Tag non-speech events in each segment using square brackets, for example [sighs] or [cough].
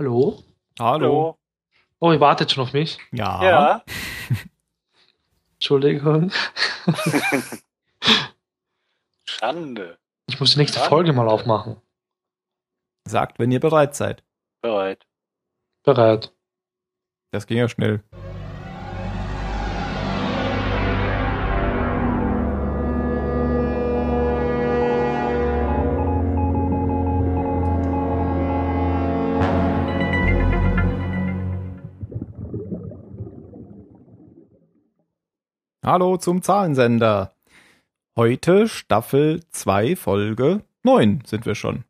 Hallo? Hallo. Oh, ihr wartet schon auf mich. Ja. Ja. [laughs] Entschuldigung. [laughs] Schande. Ich muss die nächste Schande. Folge mal aufmachen. Sagt, wenn ihr bereit seid. Bereit. Bereit. Das ging ja schnell. Hallo zum Zahlensender. Heute Staffel 2, Folge 9 sind wir schon.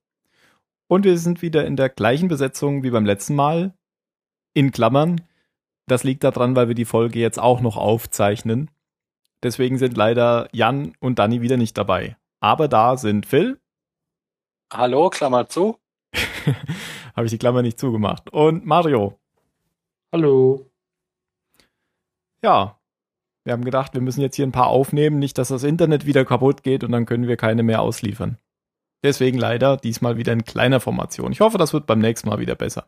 Und wir sind wieder in der gleichen Besetzung wie beim letzten Mal. In Klammern. Das liegt daran, weil wir die Folge jetzt auch noch aufzeichnen. Deswegen sind leider Jan und Danny wieder nicht dabei. Aber da sind Phil, Hallo, Klammer zu. [laughs] habe ich die Klammer nicht zugemacht, und Mario. Hallo. Ja, wir haben gedacht, wir müssen jetzt hier ein paar aufnehmen, nicht, dass das Internet wieder kaputt geht und dann können wir keine mehr ausliefern. Deswegen leider diesmal wieder in kleiner Formation. Ich hoffe, das wird beim nächsten Mal wieder besser.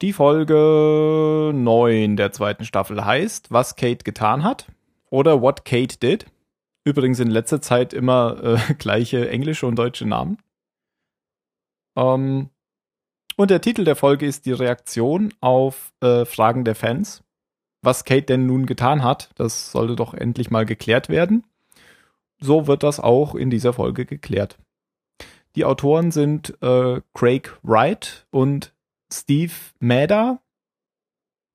Die Folge 9 der zweiten Staffel heißt, was Kate getan hat oder What Kate Did. Übrigens in letzter Zeit immer äh, [laughs] gleiche englische und deutsche Namen. Ähm, und der Titel der Folge ist die Reaktion auf äh, Fragen der Fans was Kate denn nun getan hat. Das sollte doch endlich mal geklärt werden. So wird das auch in dieser Folge geklärt. Die Autoren sind äh, Craig Wright und Steve Mader.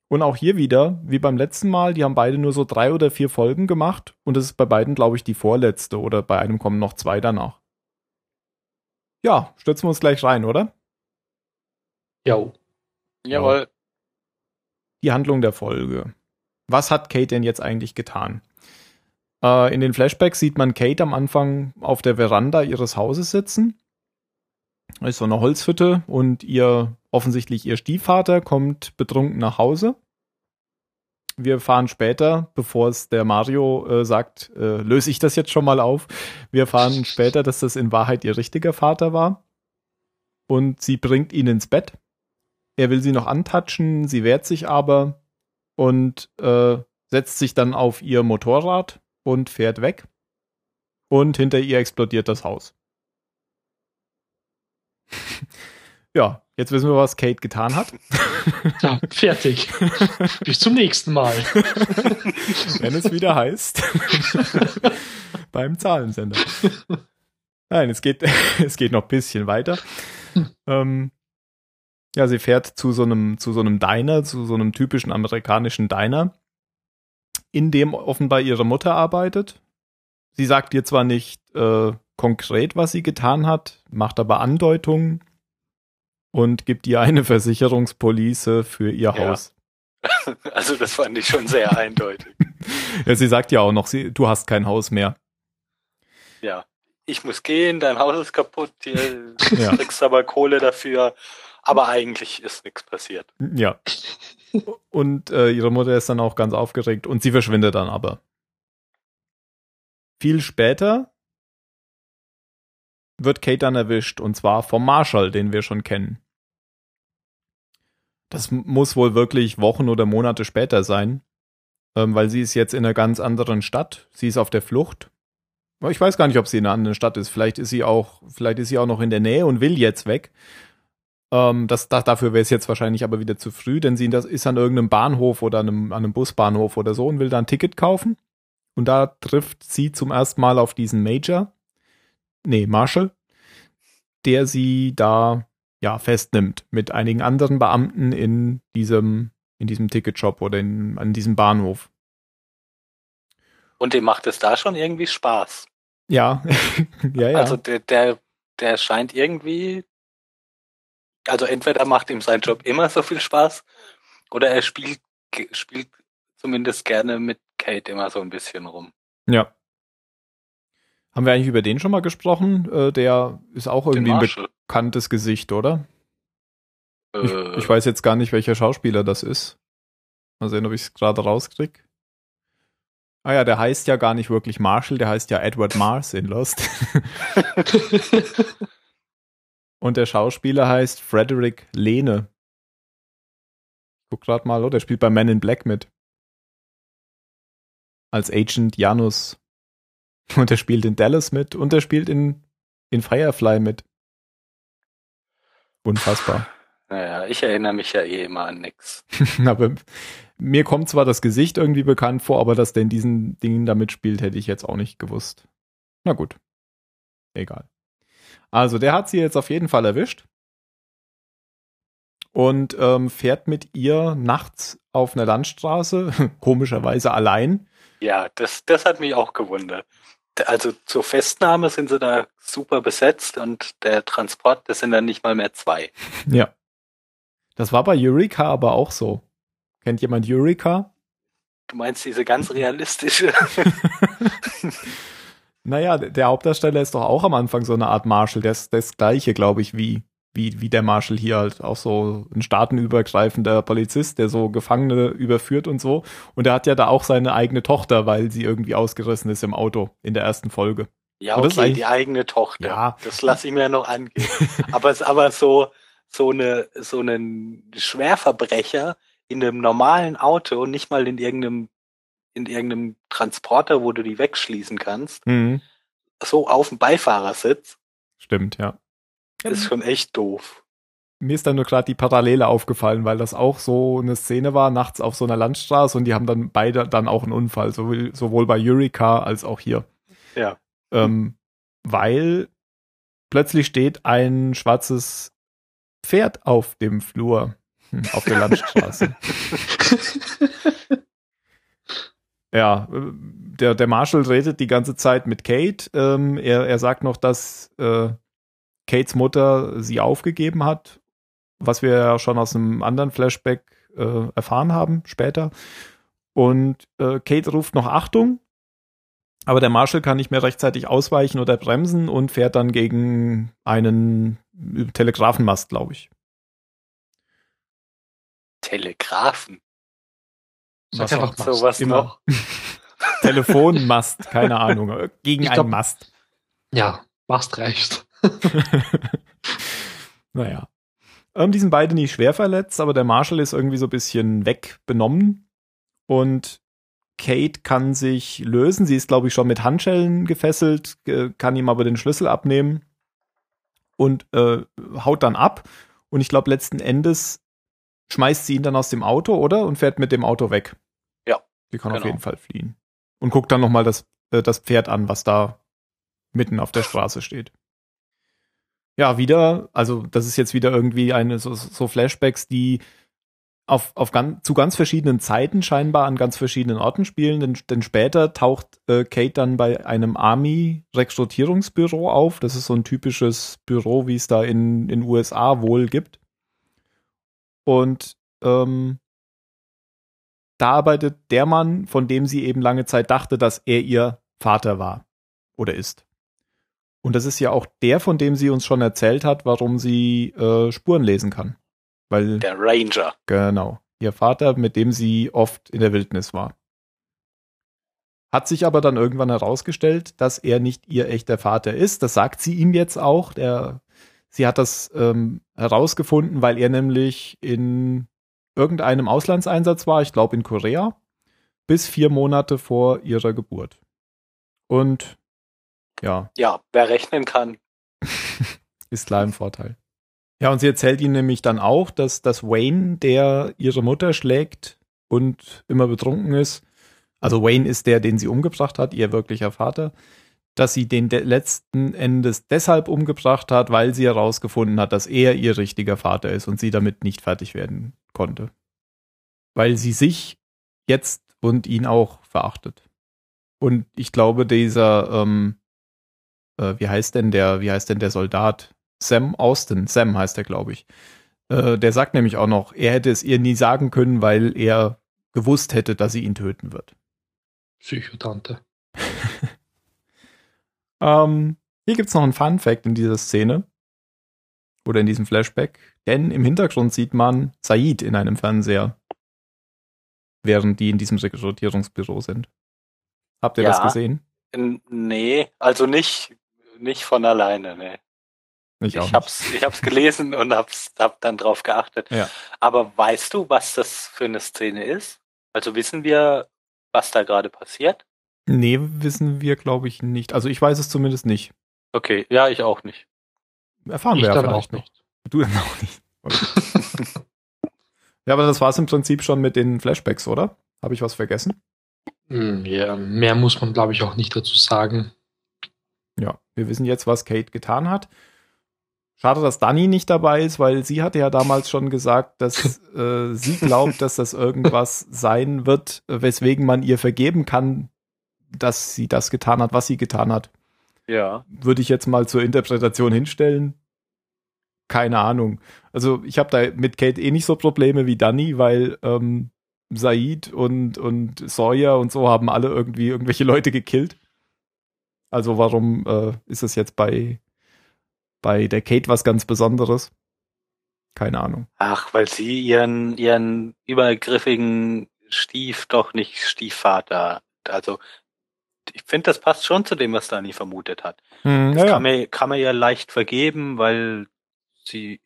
Und auch hier wieder, wie beim letzten Mal, die haben beide nur so drei oder vier Folgen gemacht. Und es ist bei beiden, glaube ich, die vorletzte oder bei einem kommen noch zwei danach. Ja, stürzen wir uns gleich rein, oder? Jo. Jawohl. Die Handlung der Folge. Was hat Kate denn jetzt eigentlich getan? Äh, in den Flashbacks sieht man Kate am Anfang auf der Veranda ihres Hauses sitzen. Da ist so eine Holzhütte und ihr offensichtlich ihr Stiefvater kommt betrunken nach Hause. Wir fahren später, bevor es der Mario äh, sagt, äh, löse ich das jetzt schon mal auf. Wir erfahren später, dass das in Wahrheit ihr richtiger Vater war. Und sie bringt ihn ins Bett. Er will sie noch antatschen, sie wehrt sich aber und äh, setzt sich dann auf ihr Motorrad und fährt weg. Und hinter ihr explodiert das Haus. [laughs] ja, jetzt wissen wir, was Kate getan hat. [laughs] Ja, fertig. [laughs] Bis zum nächsten Mal. Wenn es wieder heißt. beim Zahlensender. Nein, es geht, es geht noch ein bisschen weiter. Ähm, ja, sie fährt zu so einem, zu so einem Diner, zu so einem typischen amerikanischen Diner, in dem offenbar ihre Mutter arbeitet. Sie sagt ihr zwar nicht äh, konkret, was sie getan hat, macht aber Andeutungen und gibt ihr eine Versicherungspolice für ihr Ja. Haus. [laughs] Also das fand ich schon sehr eindeutig. [laughs] Ja, sie sagt ja auch noch, sie, du hast kein Haus mehr. Ja. Ich muss gehen, dein Haus ist kaputt, hier [laughs] Ja. kriegst aber Kohle dafür. Aber eigentlich ist nichts passiert. Ja. Und äh, ihre Mutter ist dann auch ganz aufgeregt und sie verschwindet dann aber. Viel später wird Kate dann erwischt und zwar vom Marshall, den wir schon kennen. Das muss wohl wirklich Wochen oder Monate später sein, ähm, weil sie ist jetzt in einer ganz anderen Stadt. Sie ist auf der Flucht. Ich weiß gar nicht, ob sie in einer anderen Stadt ist. Vielleicht ist sie auch, vielleicht ist sie auch noch in der Nähe und will jetzt weg. Ähm, das, da, dafür wäre es jetzt wahrscheinlich aber wieder zu früh, denn sie das ist an irgendeinem Bahnhof oder an einem, an einem Busbahnhof oder so und will da ein Ticket kaufen. Und da trifft sie zum ersten Mal auf diesen Major, nee, Marshall, der sie da ja festnimmt mit einigen anderen Beamten in diesem, in diesem Ticketshop oder in, an diesem Bahnhof. Und dem macht es da schon irgendwie Spaß. Ja, [laughs] ja, ja. Also der, der, der scheint irgendwie, also entweder macht ihm sein Job immer so viel Spaß oder er spielt, spielt zumindest gerne mit Kate immer so ein bisschen rum. ja. Haben wir eigentlich über den schon mal gesprochen? Äh, der ist auch irgendwie ein bekanntes Gesicht, oder? Ich, Äh, ich weiß jetzt gar nicht, welcher Schauspieler das ist. Mal sehen, ob ich es gerade rauskrieg. Ah ja, der heißt ja gar nicht wirklich Marshall, der heißt ja Edward Mars in Lost. [laughs] [laughs] Und der Schauspieler heißt Frederick Lehne. Guck grad mal, oder? Er spielt bei Men in Black mit. Als Agent Janus. [laughs] Und er spielt in Dallas mit und er spielt in, in Firefly mit. Unfassbar. [sighs] Naja, ich erinnere mich ja eh immer an nix. [laughs] aber mir kommt zwar das Gesicht irgendwie bekannt vor, aber dass der in diesen Dingen da mitspielt, hätte ich jetzt auch nicht gewusst. Na gut. Egal. Also, der hat sie jetzt auf jeden Fall erwischt und ähm, fährt mit ihr nachts auf einer Landstraße, [laughs] komischerweise allein. Ja, das, das hat mich auch gewundert. Also zur Festnahme sind sie da super besetzt und der Transport, das sind dann nicht mal mehr zwei. [laughs] Ja. Das war bei Eureka aber auch so. Kennt jemand Eureka? Du meinst diese ganz realistische? [laughs] naja, der Hauptdarsteller ist doch auch am Anfang so eine Art Marshall. Der ist das gleiche, glaube ich, wie wie, wie der Marshall hier halt auch so ein staatenübergreifender Polizist, der so Gefangene überführt und so. Und er hat ja da auch seine eigene Tochter, weil sie irgendwie ausgerissen ist im Auto in der ersten Folge. Ja, okay, die eigene Tochter. Ja. Das lasse ich mir noch angehen. [laughs] aber, aber so, so eine, so einen Schwerverbrecher in einem normalen Auto und nicht mal in irgendeinem, in irgendeinem Transporter, wo du die wegschließen kannst. Mhm. So auf dem Beifahrersitz. Stimmt, ja. Das ist schon echt doof. Mir ist dann nur gerade die Parallele aufgefallen, weil das auch so eine Szene war, nachts auf so einer Landstraße und die haben dann beide dann auch einen Unfall, sowohl, sowohl bei Eureka als auch hier. Ja. Ähm, weil plötzlich steht ein schwarzes Pferd auf dem Flur, hm, auf der [laughs] Landstraße. [laughs] ja, der, der Marshall redet die ganze Zeit mit Kate. Ähm, er, er sagt noch, dass äh, Kates Mutter sie aufgegeben hat, was wir ja schon aus einem anderen Flashback äh, erfahren haben später. Und äh, Kate ruft noch Achtung, aber der Marshall kann nicht mehr rechtzeitig ausweichen oder bremsen und fährt dann gegen einen Telegrafenmast, glaube ich. Telegrafen? Was einfach sowas noch? [laughs] Telefonmast, keine Ahnung. [laughs] Gegen ich einen glaub, Mast. Ja, Mast reicht. [laughs] naja. Ähm, die sind beide nicht schwer verletzt, aber der Marshall ist irgendwie so ein bisschen wegbenommen. Und Kate kann sich lösen. Sie ist, glaube ich, schon mit Handschellen gefesselt, kann ihm aber den Schlüssel abnehmen und äh, haut dann ab. Und ich glaube, letzten Endes schmeißt sie ihn dann aus dem Auto, oder? Und fährt mit dem Auto weg. Ja. Sie kann genau. auf jeden Fall fliehen. Und guckt dann nochmal das, äh, das Pferd an, was da mitten auf der Straße steht ja, wieder, also das ist jetzt wieder irgendwie eine so, so Flashbacks, die auf, auf ganz, zu ganz verschiedenen Zeiten scheinbar an ganz verschiedenen Orten spielen, denn, denn später taucht äh, Kate dann bei einem Army-Rekrutierungsbüro auf. Das ist so ein typisches Büro, wie es da in den USA wohl gibt. Und ähm, da arbeitet der Mann, von dem sie eben lange Zeit dachte, dass er ihr Vater war oder ist. Und das ist ja auch der, von dem sie uns schon erzählt hat, warum sie äh, Spuren lesen kann. Weil, der Ranger. Genau. Ihr Vater, mit dem sie oft in der Wildnis war. Hat sich aber dann irgendwann herausgestellt, dass er nicht ihr echter Vater ist. Das sagt sie ihm jetzt auch. Der, sie hat das ähm, herausgefunden, weil er nämlich in irgendeinem Auslandseinsatz war, ich glaube in Korea, bis vier Monate vor ihrer Geburt. Und ja. Ja, wer rechnen kann. [laughs] ist klar im Vorteil. Ja, und sie erzählt ihm nämlich dann auch, dass, dass Wayne, der ihre Mutter schlägt und immer betrunken ist, also Wayne ist der, den sie umgebracht hat, ihr wirklicher Vater, dass sie den letzten Endes deshalb umgebracht hat, weil sie herausgefunden hat, dass er ihr richtiger Vater ist und sie damit nicht fertig werden konnte. Weil sie sich jetzt und ihn auch verachtet. Und ich glaube, dieser, ähm, äh, wie heißt denn der, wie heißt denn der Soldat? Sam Austin, Sam heißt er, glaube ich. Äh, der sagt nämlich auch noch, er hätte es ihr nie sagen können, weil er gewusst hätte, dass sie ihn töten wird. Psychotante. [laughs] ähm, hier gibt es noch einen Fun Fact in dieser Szene. Oder in diesem Flashback. Denn im Hintergrund sieht man Said in einem Fernseher. Während die in diesem Rekrutierungsbüro sind. Habt ihr ja, das gesehen? Nee, also nicht nicht von alleine, ne. Ich, Ich hab's, ich hab's gelesen und hab's, hab dann drauf geachtet. Ja. Aber weißt du, was das für eine Szene ist? Also wissen wir, was da gerade passiert? Nee, wissen wir, glaube ich, nicht. Also ich weiß es zumindest nicht. Okay, ja, ich auch nicht. Erfahren Ich wir ja dann vielleicht auch noch. nicht. Du dann auch nicht. Okay. [laughs] ja, aber das war es im Prinzip schon mit den Flashbacks, oder? Habe ich was vergessen? Hm, Ja, mehr muss man, glaube ich, auch nicht dazu sagen. Ja, wir wissen jetzt, was Kate getan hat. Schade, dass Dani nicht dabei ist, weil sie hatte ja damals schon gesagt, dass [laughs] äh, sie glaubt, dass das irgendwas sein wird, weswegen man ihr vergeben kann, dass sie das getan hat, was sie getan hat. Ja. Würde ich jetzt mal zur Interpretation hinstellen. Keine Ahnung. Also ich habe da mit Kate eh nicht so Probleme wie Dani, weil ähm, Said und, und Sawyer und so haben alle irgendwie irgendwelche Leute gekillt. Also warum äh, ist es jetzt bei, bei der Kate was ganz Besonderes? Keine Ahnung. Ach, weil sie ihren, ihren übergriffigen Stief doch nicht Stiefvater. Also, ich finde, das passt schon zu dem, was Dani vermutet hat. Hm, Das ja, kann, man, kann man ja leicht vergeben, weil sie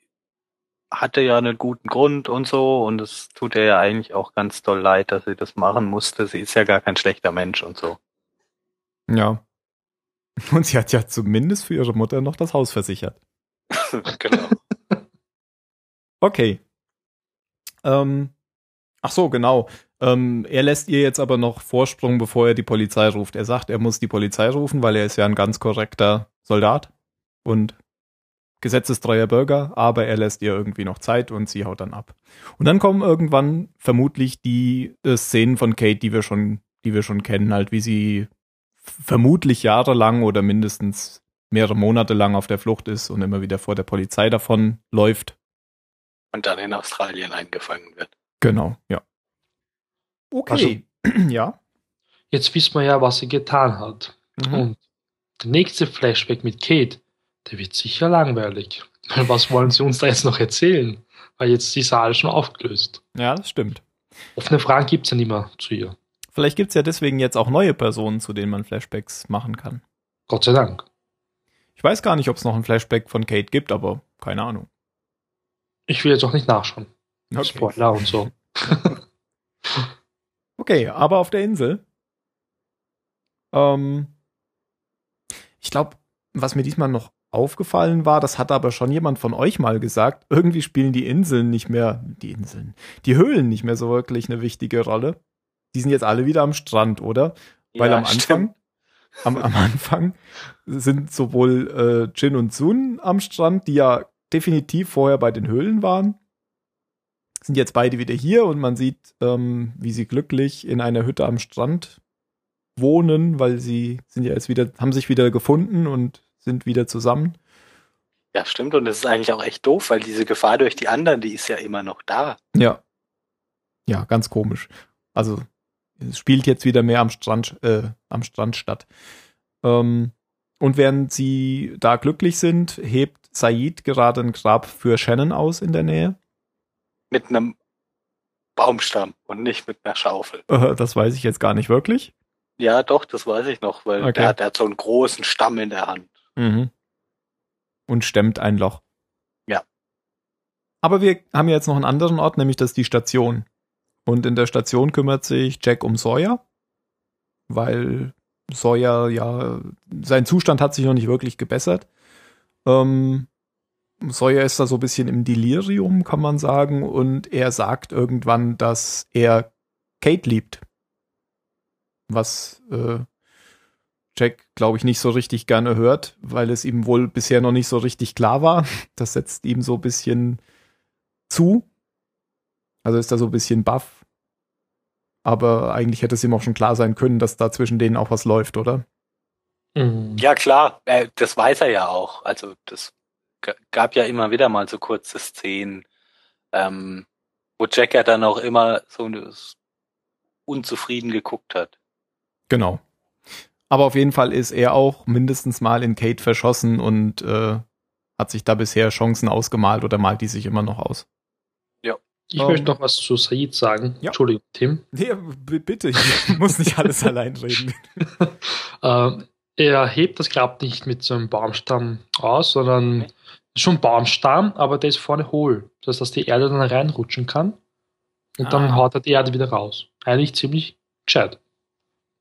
hatte ja einen guten Grund und so und es tut ihr ja eigentlich auch ganz doll leid, dass sie das machen musste. Sie ist ja gar kein schlechter Mensch und so. ja. [laughs] Und sie hat ja zumindest für ihre Mutter noch das Haus versichert. [laughs] genau. [laughs] Okay. Ähm, ach so, genau. Ähm, er lässt ihr jetzt aber noch Vorsprung, bevor er die Polizei ruft. Er sagt, er muss die Polizei rufen, weil er ist ja ein ganz korrekter Soldat und gesetzestreuer Bürger, aber er lässt ihr irgendwie noch Zeit und sie haut dann ab. Und dann kommen irgendwann vermutlich die äh, Szenen von Kate, die wir schon, die wir schon kennen, halt wie sie vermutlich jahrelang oder mindestens mehrere Monate lang auf der Flucht ist und immer wieder vor der Polizei davon läuft. Und dann in Australien eingefangen wird. Genau, ja. Okay. [clears throat] ja. Jetzt wissen wir ja, was sie getan hat. Mhm. Und der nächste Flashback mit Kate, der wird sicher langweilig. Weil [laughs] Was wollen sie uns da jetzt noch erzählen? Weil jetzt ist ja alles schon aufgelöst. Ja, das stimmt. Offene Fragen gibt es ja nicht mehr zu ihr. Vielleicht gibt's ja deswegen jetzt auch neue Personen, zu denen man Flashbacks machen kann. Gott sei Dank. Ich weiß gar nicht, ob es noch ein Flashback von Kate gibt, aber keine Ahnung. Ich will jetzt auch nicht nachschauen. Okay, Spoiler und so. [laughs] okay aber auf der Insel. Ähm, ich glaube, was mir diesmal noch aufgefallen war, das hat aber schon jemand von euch mal gesagt, irgendwie spielen die Inseln nicht mehr, die Inseln, die Höhlen nicht mehr so wirklich eine wichtige Rolle. Die sind jetzt alle wieder am Strand, oder? Weil Ja, am. Anfang, am, am Anfang sind sowohl äh, Jin und Sun am Strand, die ja definitiv vorher bei den Höhlen waren, sind jetzt beide wieder hier und man sieht, ähm, wie sie glücklich in einer Hütte am Strand wohnen, weil sie sind ja jetzt wieder, haben sich wieder gefunden und sind wieder zusammen. Ja, stimmt. Und es ist eigentlich auch echt doof, weil diese Gefahr durch die anderen, die ist ja immer noch da. Ja. Ja, ganz komisch. Also, es spielt jetzt wieder mehr am Strand, äh, am Strand statt. Ähm, und während sie da glücklich sind, hebt Said gerade ein Grab für Shannon aus in der Nähe. Mit einem Baumstamm und nicht mit einer Schaufel. Äh, das weiß ich jetzt gar nicht wirklich. Ja, doch, das weiß ich noch, weil Okay. der, der hat so einen großen Stamm in der Hand. Mhm. Und stemmt ein Loch. Ja. Aber wir haben ja jetzt noch einen anderen Ort, nämlich das ist die Station. Und in der Station kümmert sich Jack um Sawyer, weil Sawyer ja, sein Zustand hat sich noch nicht wirklich gebessert. Ähm, Sawyer ist da so ein bisschen im Delirium, kann man sagen, und er sagt irgendwann, dass er Kate liebt. Was äh, Jack, glaube ich, nicht so richtig gerne hört, weil es ihm wohl bisher noch nicht so richtig klar war. [laughs] Das setzt ihm so ein bisschen zu. Also ist da so ein bisschen baff. Aber eigentlich hätte es ihm auch schon klar sein können, dass da zwischen denen auch was läuft, oder? Mhm. Ja, klar, äh, das weiß er ja auch. Also das gab ja immer wieder mal so kurze Szenen, ähm, wo Jack ja dann auch immer so unzufrieden geguckt hat. Genau. Aber auf jeden Fall ist er auch mindestens mal in Kate verschossen und äh, hat sich da bisher Chancen ausgemalt oder malt die sich immer noch aus. Ich Ähm, möchte noch was zu Said sagen. ja. Entschuldigung, Tim. Nee, bitte, ich muss nicht alles allein reden. [laughs] Ähm, er hebt das Grab nicht mit so einem Baumstamm aus, sondern Okay. ist schon Baumstamm, aber der ist vorne hohl. Das heißt, dass die Erde dann reinrutschen kann. Und dann Ah. haut er die Erde wieder raus. Eigentlich ziemlich gescheit.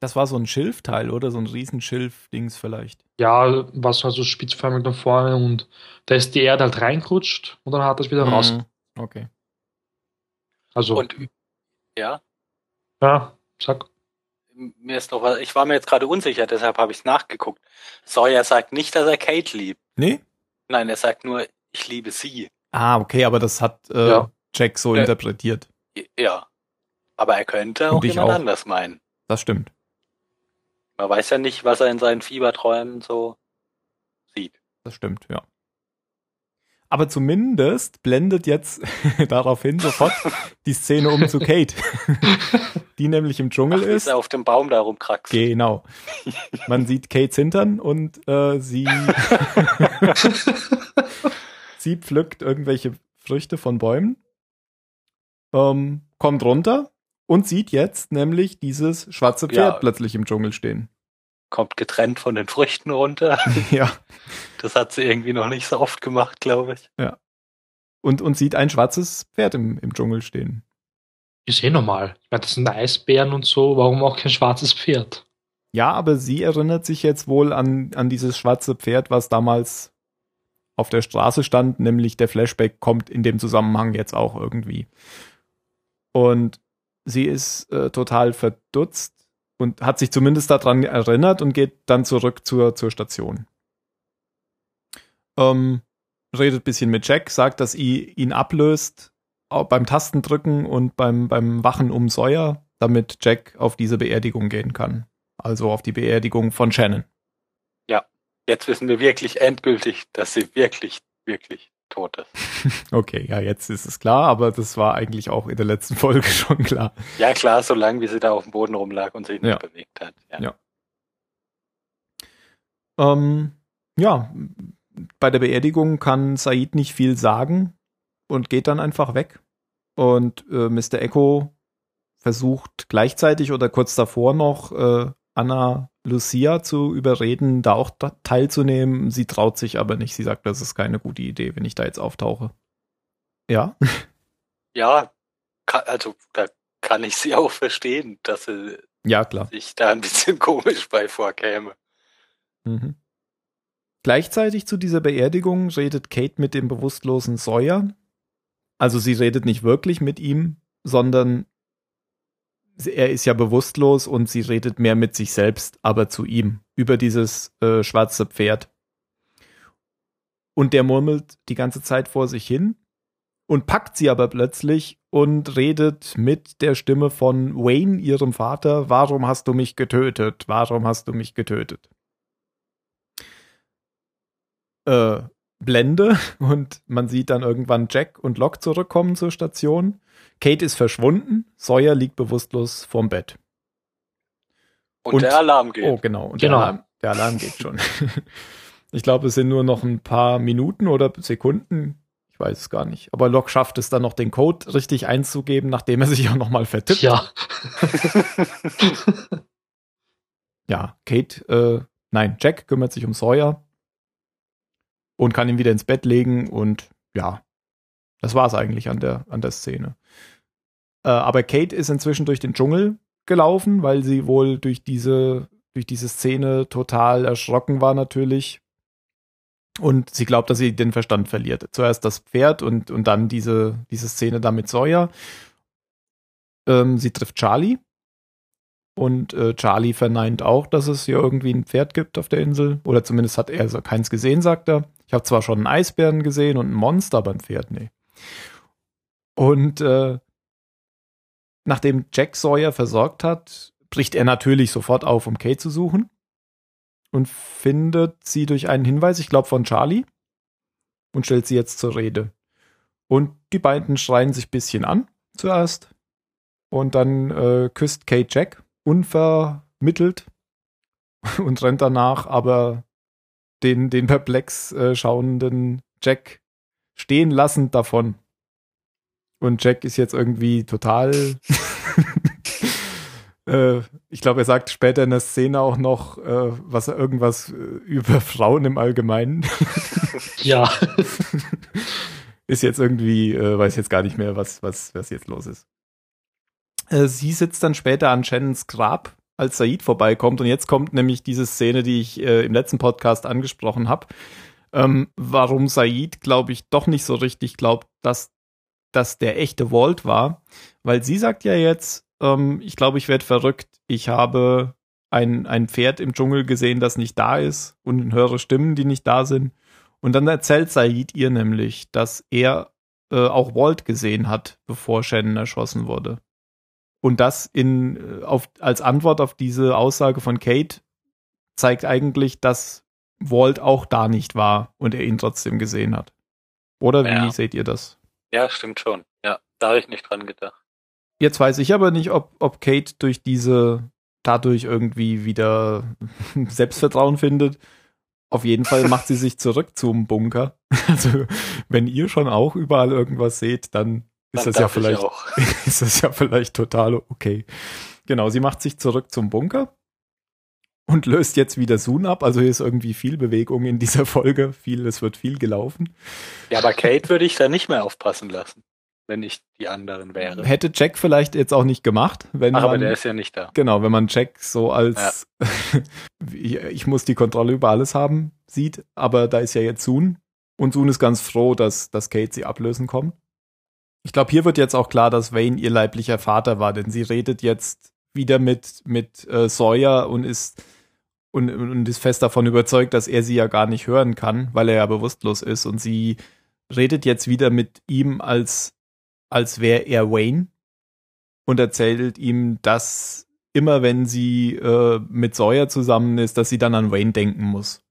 Das war so ein Schilfteil, oder? So ein Riesenschilf-Dings vielleicht. Ja, was halt so spitzförmig nach vorne und da ist die Erde halt reingerutscht und dann hat er es wieder raus. Mhm. Okay. Also, Und ja, ja, sag. Mir ist noch was, ich war mir jetzt gerade unsicher, deshalb habe ich es nachgeguckt. Sawyer sagt nicht, dass er Kate liebt. Nee? Nein, er sagt nur, ich liebe sie. Ah, okay, aber das hat äh, Ja. Jack so Äh, interpretiert. Ja. Aber er könnte Und auch jemand auch. anders meinen. Das stimmt. Man weiß ja nicht, was er in seinen Fieberträumen so sieht. Das stimmt, ja. Aber zumindest blendet jetzt [laughs] daraufhin sofort die Szene um zu Kate, [laughs] die nämlich im Dschungel Ach, ist. er auf dem Baum da rumkraxt. Genau. Man sieht Kates Hintern und äh, sie, [laughs] sie pflückt irgendwelche Früchte von Bäumen, ähm, kommt runter und sieht jetzt nämlich dieses schwarze Pferd Ja. plötzlich im Dschungel stehen. Kommt getrennt von den Früchten runter. [laughs] ja. Das hat sie irgendwie noch nicht so oft gemacht, glaube ich. Und, und sieht ein schwarzes Pferd im, im Dschungel stehen. Ist eh normal. Ich meine, das sind Eisbären und so, warum auch kein schwarzes Pferd? Ja, aber sie erinnert sich jetzt wohl an, an dieses schwarze Pferd, was damals auf der Straße stand, nämlich der Flashback kommt in dem Zusammenhang jetzt auch irgendwie. Und sie ist äh, total verdutzt und hat sich zumindest daran erinnert und geht dann zurück zur, zur Station. Ähm, redet bisschen mit Jack, sagt, dass sie ihn ablöst beim Tastendrücken und beim, beim Wachen um Sawyer, damit Jack auf diese Beerdigung gehen kann. Also auf die Beerdigung von Shannon. Jetzt wissen wir wirklich endgültig, dass sie wirklich, wirklich tot ist. [laughs] Okay, ja, jetzt ist es klar, aber das war eigentlich auch in der letzten [laughs] Folge schon klar. Ja klar, solange wie sie da auf dem Boden rumlag und sich nicht Ja. bewegt hat. Ja. Ja. Ähm, ja, bei der Beerdigung kann Said nicht viel sagen und geht dann einfach weg. Und äh, Mr. Echo versucht gleichzeitig oder kurz davor noch äh, Anna Lucia zu überreden, da auch da teilzunehmen. Sie traut sich aber nicht. Sie sagt, das ist keine gute Idee, wenn ich da jetzt auftauche. Ja, [laughs] Ja, ka- also da kann ich sie auch verstehen, dass sie ja, klar. sich da ein bisschen [laughs] komisch bei vorkäme. Mhm. Gleichzeitig zu dieser Beerdigung redet Kate mit dem bewusstlosen Sawyer. Also sie redet nicht wirklich mit ihm, sondern er ist ja bewusstlos und sie redet mehr mit sich selbst, aber zu ihm, über dieses äh, schwarze Pferd. Und der murmelt die ganze Zeit vor sich hin und packt sie aber plötzlich und redet mit der Stimme von Wayne, ihrem Vater, warum hast du mich getötet? Warum hast du mich getötet? äh, Blende und man sieht dann irgendwann Jack und Locke zurückkommen zur Station. Kate ist verschwunden, Sawyer liegt bewusstlos vorm Bett. Und, Und- der Alarm geht. Oh, genau. Und Genau. Der, Alarm, der Alarm geht schon. [laughs] ich glaube, es sind nur noch ein paar Minuten oder Sekunden. Ich weiß es gar nicht. Aber Locke schafft es dann noch, den Code richtig einzugeben, nachdem er sich auch nochmal vertippt. Ja. [laughs] ja, Kate, äh, nein, Jack kümmert sich um Sawyer und kann ihn wieder ins Bett legen und ja, das war's eigentlich an der, an der Szene. Äh, aber Kate ist inzwischen durch den Dschungel gelaufen, weil sie wohl durch diese, durch diese Szene total erschrocken war natürlich. Und sie glaubt, dass sie den Verstand verliert. Zuerst das Pferd und, und dann diese, diese Szene da mit Sawyer. Ähm, sie trifft Charlie, und äh, Charlie verneint auch, dass es hier irgendwie ein Pferd gibt auf der Insel. Oder zumindest hat er so keins gesehen, sagt er. Ich habe zwar schon einen Eisbären gesehen und ein Monster, ein Pferd, nee. Und äh, nachdem Jack Sawyer versorgt hat, bricht er natürlich sofort auf, um Kate zu suchen. Und findet sie durch einen Hinweis, ich glaube von Charlie, und stellt sie jetzt zur Rede. Und die beiden schreien sich ein bisschen an zuerst. Und dann äh, küsst Kate Jack unvermittelt [laughs] und rennt danach aber den, den perplex äh, schauenden Jack stehen lassend davon. Und Jack ist jetzt irgendwie total [laughs] Äh, ich glaube, er sagt später in der Szene auch noch, äh, was irgendwas äh, über Frauen im Allgemeinen. [laughs] Ja. [laughs] ist jetzt irgendwie, weiß jetzt gar nicht mehr, was, was, was jetzt los ist. Sie sitzt dann später an Shannons Grab, als Said vorbeikommt. Und jetzt kommt nämlich diese Szene, die ich äh, im letzten Podcast angesprochen habe. Ähm, warum Said, glaube ich, doch nicht so richtig glaubt, dass das der echte Walt war. Weil sie sagt ja jetzt, ähm, ich glaube, ich werde verrückt. Ich habe ein, ein Pferd im Dschungel gesehen, das nicht da ist und höre Stimmen, die nicht da sind. Und dann erzählt Said ihr nämlich, dass er äh, auch Walt gesehen hat, bevor Shannon erschossen wurde. Und das in, äh, auf, als Antwort auf diese Aussage von Kate zeigt eigentlich, dass Walt auch da nicht war und er ihn trotzdem gesehen hat. Oder wie Ja. seht ihr das? Ja, stimmt schon. Ja, da habe ich nicht dran gedacht. Jetzt weiß ich aber nicht, ob, ob Kate durch diese, dadurch irgendwie wieder [laughs] Selbstvertrauen findet. Auf jeden Fall [laughs] macht sie sich zurück zum Bunker. Also, wenn ihr schon auch überall irgendwas seht, dann ist das ja vielleicht, [laughs] ist das ja vielleicht total okay. Genau, sie macht sich zurück zum Bunker und löst jetzt wieder Sun ab. Also hier ist irgendwie viel Bewegung in dieser Folge. Viel, es wird viel gelaufen. Ja, aber Kate würde ich da nicht mehr aufpassen lassen, wenn ich die anderen wäre. Hätte Jack vielleicht jetzt auch nicht gemacht, wenn Ach, aber man der ist ja nicht da. Genau, wenn man Jack so als [laughs] ich, ich muss die Kontrolle über alles haben sieht, aber da ist ja jetzt Soon und Soon ist ganz froh, dass, dass Kate sie ablösen kommt. Ich glaube, hier wird jetzt auch klar, dass Wayne ihr leiblicher Vater war, denn sie redet jetzt wieder mit, mit äh, Sawyer und ist und, und ist fest davon überzeugt, dass er sie ja gar nicht hören kann, weil er ja bewusstlos ist und sie redet jetzt wieder mit ihm als als wäre er Wayne und erzählt ihm, dass immer wenn sie äh, mit Sawyer zusammen ist, dass sie dann an Wayne denken muss.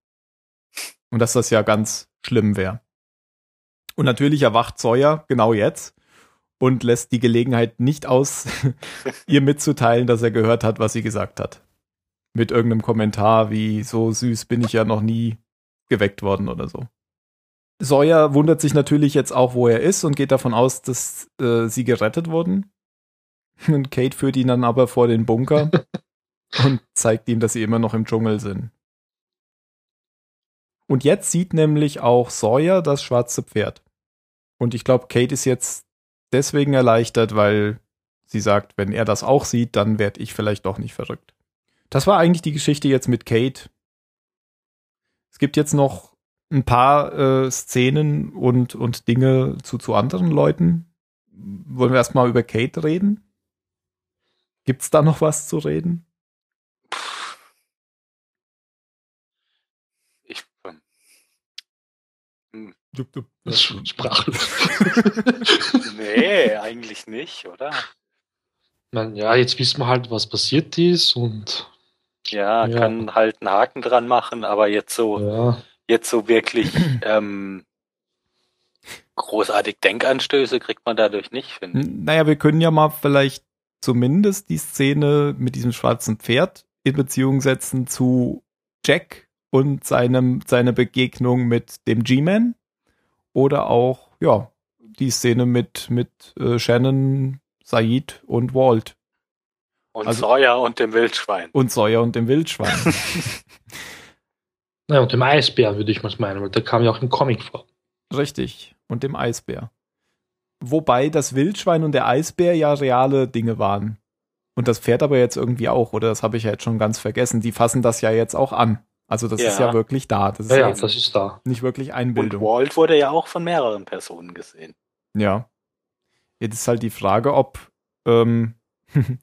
Und dass das ja ganz schlimm wäre. Und natürlich erwacht Sawyer genau jetzt und lässt die Gelegenheit nicht aus, [laughs] ihr mitzuteilen, dass er gehört hat, was sie gesagt hat. Mit irgendeinem Kommentar wie, so süß bin ich ja noch nie geweckt worden oder so. Sawyer wundert sich natürlich jetzt auch, wo er ist und geht davon aus, dass äh, sie gerettet wurden. Und Kate führt ihn dann aber vor den Bunker [laughs] und zeigt ihm, dass sie immer noch im Dschungel sind. Und jetzt sieht nämlich auch Sawyer das schwarze Pferd. Und ich glaube, Kate ist jetzt deswegen erleichtert, weil sie sagt, wenn er das auch sieht, dann werde ich vielleicht doch nicht verrückt. Das war eigentlich die Geschichte jetzt mit Kate. Es gibt jetzt noch ein paar äh, Szenen und, und Dinge zu, zu anderen Leuten. Wollen wir erstmal über Kate reden? Gibt's da noch was zu reden? Ich, ähm, Das ist schon sprachlos. [laughs] nee, eigentlich nicht, oder? Man, ja, jetzt wissen wir halt, was passiert ist und Ja, Ja. kann halt einen Haken dran machen, aber jetzt so, ja, jetzt so wirklich [clears throat] ähm, großartig Denkanstöße kriegt man dadurch nicht, finde ich. Naja, wir können ja mal vielleicht zumindest die Szene mit diesem schwarzen Pferd in Beziehung setzen zu Jack und seinem, seiner Begegnung mit dem G-Man. Oder auch, ja, die Szene mit, mit äh, Shannon, Said und Walt Und Also- Sawyer und dem Wildschwein. und Sawyer und dem Wildschwein. [laughs] naja, und dem Eisbär würde ich mal meinen, weil der kam ja auch im Comic vor. Richtig. Und dem Eisbär. Wobei das Wildschwein und der Eisbär ja reale Dinge waren. Und das Pferd aber jetzt irgendwie auch, oder das habe ich ja jetzt schon ganz vergessen. Die fassen das ja jetzt auch an. Also das Ja. ist ja wirklich da. Das ist Ja, ja, das ist da. nicht wirklich Und Einbildung. Walt wurde ja auch von mehreren Personen gesehen. Ja. Jetzt ist halt die Frage, ob, ähm, [laughs]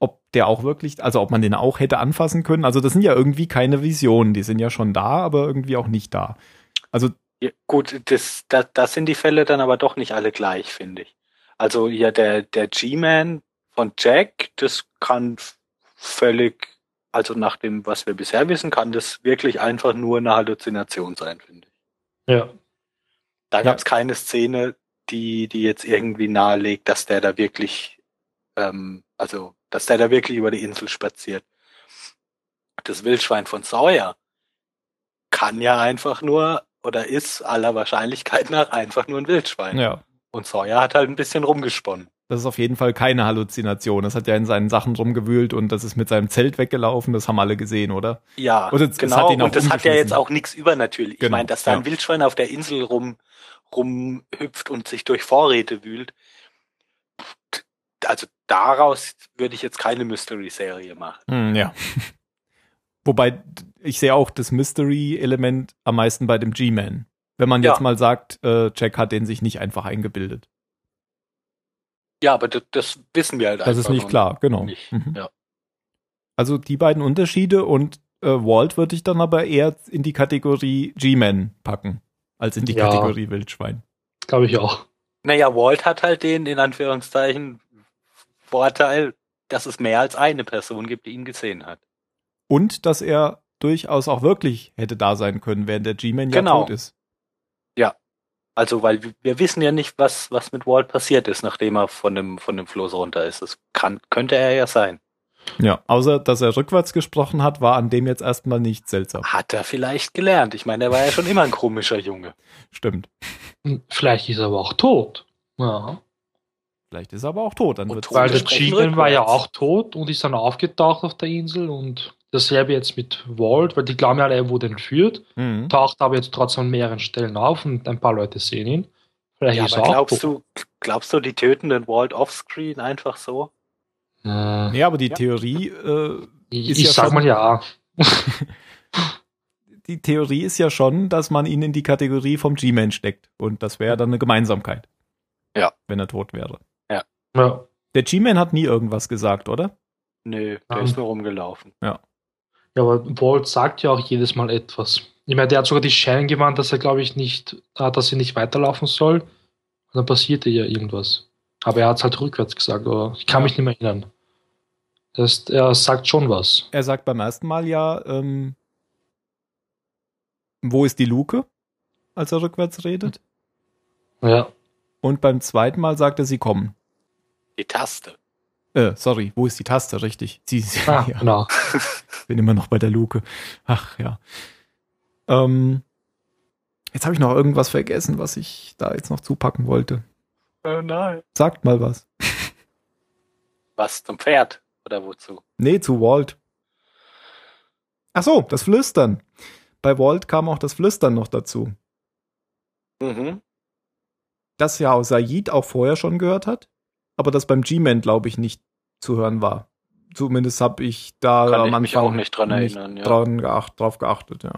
ob der auch wirklich, also ob man den auch hätte anfassen können. Also das sind ja irgendwie keine Visionen. Die sind ja schon da, aber irgendwie auch nicht da. Also Ja, gut, das, das, das sind die Fälle dann aber doch nicht alle gleich, finde ich. Also ja, der, der G-Man von Jack, das kann völlig, also nach dem, was wir bisher wissen, kann das wirklich einfach nur eine Halluzination sein, finde ich. Ja. Da gab es keine Szene, die, die jetzt irgendwie nahelegt, dass der da wirklich, ähm, also, dass der da wirklich über die Insel spaziert. Das Wildschwein von Sawyer kann ja einfach nur oder ist aller Wahrscheinlichkeit nach einfach nur ein Wildschwein. ja, Und Sawyer hat halt ein bisschen rumgesponnen. Das ist auf jeden Fall keine Halluzination. Das hat ja in seinen Sachen rumgewühlt und das ist mit seinem Zelt weggelaufen. Das haben alle gesehen, oder? Ja, es- es genau. auch und das hat ja jetzt auch nichts übernatürlich. Ich Genau, meine, dass da ein ja. Wildschwein auf der Insel rum, rumhüpft und sich durch Vorräte wühlt. Also daraus würde ich jetzt keine Mystery-Serie machen. Hm, ja. [laughs] Wobei ich sehe auch das Mystery-Element am meisten bei dem G-Man. Wenn man Ja. jetzt mal sagt, äh, Jack hat den sich nicht einfach eingebildet. Ja, aber das, das wissen wir halt Das ist nicht klar, genau. Nicht. Mhm. Ja. Also die beiden Unterschiede und äh, Walt würde ich dann aber eher in die Kategorie G-Man packen, als in die Ja. Kategorie Wildschwein. Glaube ich auch. Naja, Walt hat halt den, in Anführungszeichen, Vorteil, dass es mehr als eine Person gibt, die ihn gesehen hat. Und dass er durchaus auch wirklich hätte da sein können, während der G-Man ja Genau. tot ist. Also, weil wir- wissen ja nicht, was, was mit Walt passiert ist, nachdem er von dem, von dem Floß runter ist. Das kann, könnte er ja sein. Ja, außer dass er rückwärts gesprochen hat, war an dem jetzt erstmal nicht seltsam. Hat er vielleicht gelernt. Ich meine, er war ja schon immer ein komischer Junge. Stimmt. Vielleicht ist er aber auch tot. Ja. Vielleicht ist er aber auch tot. Dann Und tot. Weil der G-Man war ja auch tot und ist dann aufgetaucht auf der Insel und dasselbe jetzt mit Walt, weil die glauben ja alle, er wurde entführt, Mhm. taucht aber jetzt trotzdem an mehreren Stellen auf und ein paar Leute sehen ihn. Vielleicht Ja, ist aber er auch glaubst du, glaubst du, die töten den Walt offscreen einfach so? Äh, Ja, aber die Ja. Theorie, äh, ich ist ich ja sag schon- mal ja. [laughs] die Theorie ist ja schon, dass man ihn in die Kategorie vom G-Man steckt. Und das wäre dann eine Gemeinsamkeit. Ja. Wenn er tot wäre. ja. Der G-Man hat nie irgendwas gesagt, oder? Nö, der Ähm. ist nur rumgelaufen. Ja, aber Walt sagt ja auch jedes Mal etwas. Ich meine, der hat sogar die Shannon gewarnt, dass er, glaube ich, nicht, äh, dass sie nicht weiterlaufen soll. Und dann passierte ja irgendwas. Aber er hat es halt rückwärts gesagt, aber ich kann Ja. mich nicht mehr erinnern. Das heißt, er sagt schon was. Er sagt beim ersten Mal ja, ähm, wo ist die Luke, als er rückwärts redet. Ja. Und beim zweiten Mal sagt er, sie kommen. Die Taste. Äh, sorry, wo ist die Taste? Richtig. Sie, Ah, [laughs] ja, genau. bin immer noch bei der Luke. Ach ja. Ähm, jetzt habe ich noch irgendwas vergessen, was ich da jetzt noch zupacken wollte. Oh nein. Sagt mal was. Was, zum Pferd? Oder wozu? Nee, zu Walt. Ach so, das Flüstern. Bei Walt kam auch das Flüstern noch dazu. Mhm. Das ja Said auch vorher schon gehört hat, aber das beim G-Man, glaube ich, nicht zu hören war. Zumindest habe ich da Kann am ich Anfang mich auch nicht dran erinnern, ja. dran geacht, drauf geachtet, ja.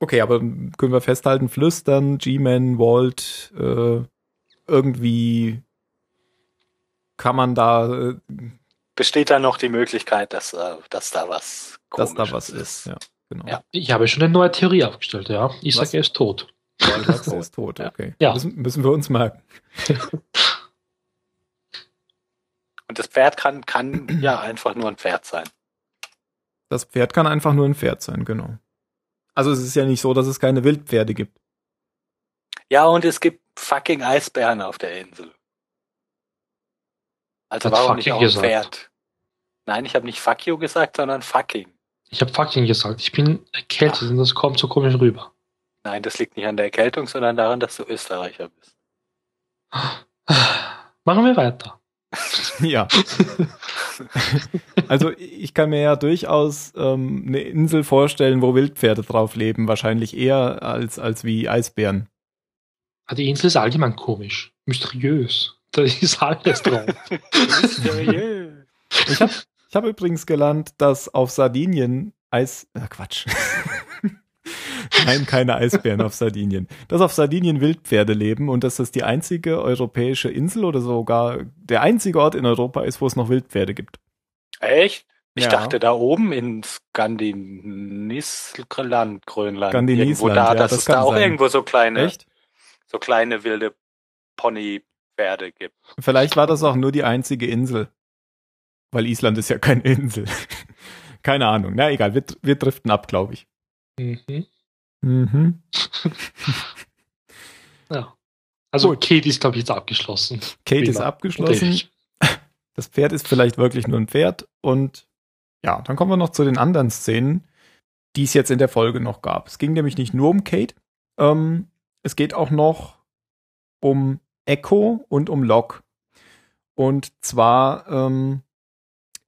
Okay, aber können wir festhalten, Flüstern, G-Man, Walt, äh, irgendwie kann man da, äh, Besteht da noch die Möglichkeit, dass, äh, dass da was dass da was ist. Ja, genau. Ja. Ich habe schon eine neue Theorie aufgestellt, ja. Ich sage, er ist tot. Walt er ist tot, Ja. okay. Ja. Müssen, müssen wir uns merken. [laughs] Und das Pferd kann, kann [clears throat] ja einfach nur ein Pferd sein. Das Pferd kann einfach nur ein Pferd sein, genau. Also es ist ja nicht so, dass es keine Wildpferde gibt. Ja, und es gibt fucking Eisbären auf der Insel. Also Hat warum nicht fucking auch ein gesagt. Pferd? Nein, ich habe nicht fuck you gesagt, sondern fucking. Ich habe fucking gesagt, ich bin erkältet und das kommt so komisch rüber. Nein, das liegt nicht an der Erkältung, sondern daran, dass du Österreicher bist. Machen wir weiter. [laughs] Ja. also ich kann mir ja durchaus ähm, eine Insel vorstellen, wo Wildpferde drauf leben. Wahrscheinlich eher als, als wie Eisbären. Ah, Die Insel ist allgemein komisch. Mysteriös. [laughs] Da ist alles drauf. Ich habe ich hab übrigens gelernt, dass auf Sardinien Eis... Äh, Quatsch. [laughs] Nein, keine Eisbären auf Sardinien. Dass auf Sardinien Wildpferde leben und dass das die einzige europäische Insel oder sogar der einzige Ort in Europa ist, wo es noch Wildpferde gibt. Echt? Ich Ja. dachte da oben in Skandinavland, Grönland, Skandiniesland, irgendwo da, ja, dass das es da auch sein. irgendwo so kleine, Echt? so kleine wilde Ponypferde gibt. Vielleicht war das auch nur die einzige Insel. Weil Island ist ja keine Insel. [laughs] Keine Ahnung. Na egal, wir, wir driften ab, glaube ich. Mhm. Mhm. [laughs] Ja. Also Gut. Kate ist, glaube ich, jetzt abgeschlossen. Kate ist Prima. abgeschlossen. Okay. [laughs] Das Pferd ist vielleicht wirklich nur ein Pferd. Und ja, dann kommen wir noch zu den anderen Szenen, die es jetzt in der Folge noch gab. Es ging nämlich nicht nur um Kate. Ähm, es geht auch noch um Echo und um Locke. Und zwar ähm,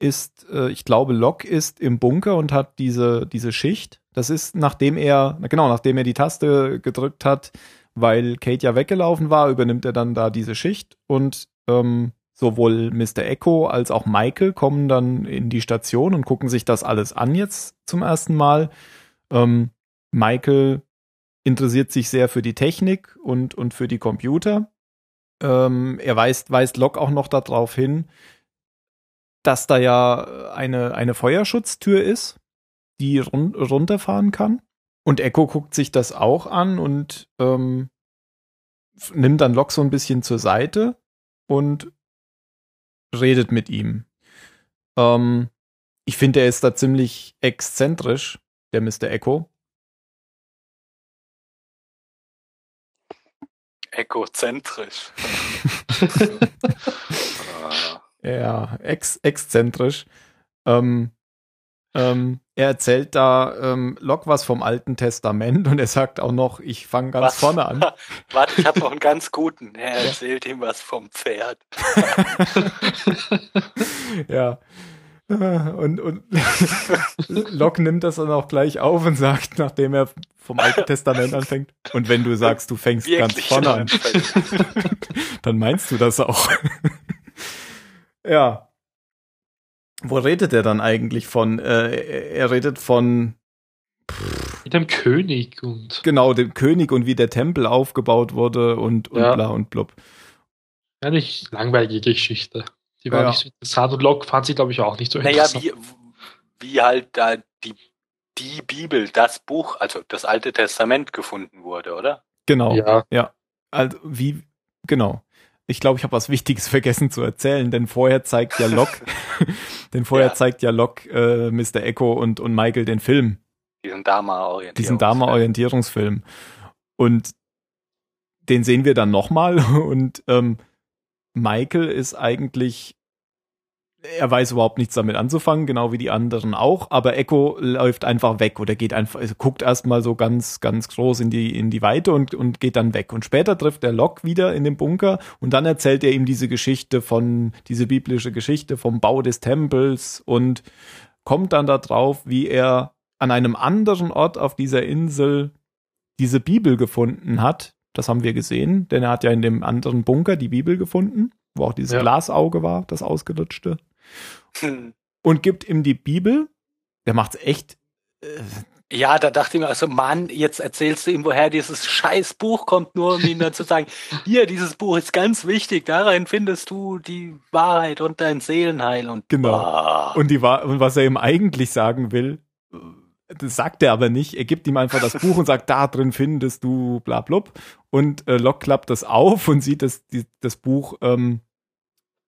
ist, äh, ich glaube, Locke ist im Bunker und hat diese, diese Schicht. Das ist, nachdem er, genau, nachdem er die Taste gedrückt hat, weil Kate ja weggelaufen war, übernimmt er dann da diese Schicht und ähm, sowohl Mr. Echo als auch Michael kommen dann in die Station und gucken sich das alles an jetzt zum ersten Mal. Ähm, Michael interessiert sich sehr für die Technik und, und für die Computer. Ähm, er weist, weist Locke auch noch darauf hin, dass da ja eine, eine Feuerschutztür ist, die run runterfahren kann. Und Echo guckt sich das auch an und ähm, nimmt dann Locke so ein bisschen zur Seite und redet mit ihm. Ähm, ich finde, er ist da ziemlich exzentrisch, der Mr. Echo. Egozentrisch. [laughs] [laughs] ja, ex exzentrisch. Ähm, ähm, er erzählt da ähm, Locke was vom Alten Testament und er sagt auch noch, ich fange ganz Was? vorne an. [laughs] Warte, ich habe noch einen ganz guten. [laughs] Er erzählt ihm was vom Pferd. [laughs] ja. Und, und Locke nimmt das dann auch gleich auf und sagt, nachdem er vom Alten Testament anfängt, und wenn du sagst, du fängst ganz Wirklich vorne an, dann meinst du das auch. Ja. Wo redet er dann eigentlich von? Äh, er redet von Mit dem König und genau dem König und wie der Tempel aufgebaut wurde und, und Ja. bla und blub. eigentlich langweilige Geschichte. Die war Ja. nicht so interessant und Locke fand sie, glaube ich, auch nicht so Naja, interessant. wie, wie halt da die, die Bibel, das Buch, also das Alte Testament gefunden wurde, oder? Genau. Ja, Also wie genau. Ich glaube, ich habe was Wichtiges [laughs] vergessen zu erzählen, denn vorher zeigt ja Locke, [laughs] denn vorher Ja. zeigt ja Locke äh, Mr. Echo und, und Michael den Film, Diesen Dama-Orientierung. diesen Dama-Orientierungsfilm. Und den sehen wir dann nochmal [laughs] und ähm, Michael ist eigentlich, er weiß überhaupt nichts damit anzufangen, genau wie die anderen auch, aber Echo läuft einfach weg oder geht einfach, also guckt erstmal so ganz, ganz groß in die, in die Weite und, und geht dann weg. Und später trifft er Locke wieder in dem Bunker und dann erzählt er ihm diese Geschichte von, diese biblische Geschichte vom Bau des Tempels und kommt dann darauf, wie er an einem anderen Ort auf dieser Insel diese Bibel gefunden hat. Das haben wir gesehen, denn er hat ja in dem anderen Bunker die Bibel gefunden, wo auch dieses Ja. Glasauge war, das ausgelutschte Hm. [laughs] und gibt ihm die Bibel. Der macht's echt. Äh, Ja, da dachte ich mir, also Mann, jetzt erzählst du ihm, woher dieses scheiß Buch kommt, nur um ihm dann zu sagen, [laughs] hier, dieses Buch ist ganz wichtig, darin findest du die Wahrheit und dein Seelenheil und Genau. Ah. und, die, und was er ihm eigentlich sagen will, das sagt er aber nicht. Er gibt ihm einfach das Buch und sagt, da drin findest du bla blub. Und äh, Locke klappt das auf und sieht, dass die, das Buch, ähm,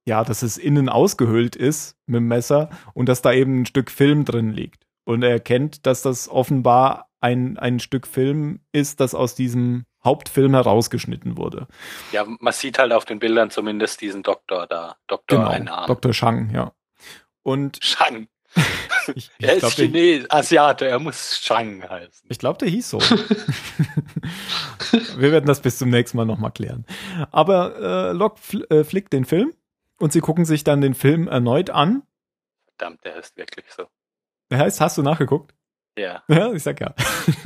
ja, dass es innen ausgehöhlt ist mit dem Messer und dass da eben ein Stück Film drin liegt. Und er erkennt, dass das offenbar ein, ein Stück Film ist, das aus diesem Hauptfilm herausgeschnitten wurde. Ja, man sieht halt auf den Bildern zumindest diesen Doktor da. Doktor Genau, ein Arm. Dr. Shang, ja. Und Shang. [laughs] ich, Er ich ist glaube, der, Chines, Asiate, er muss Shang heißen. ich glaub, der hieß so. [laughs] Wir werden das bis zum nächsten Mal nochmal klären. Aber äh, Locke fl äh, flickt den Film und sie gucken sich dann den Film erneut an. Verdammt, der ist wirklich so. Der heißt, hast du nachgeguckt? Ja. [laughs] Ja, ich sag ja.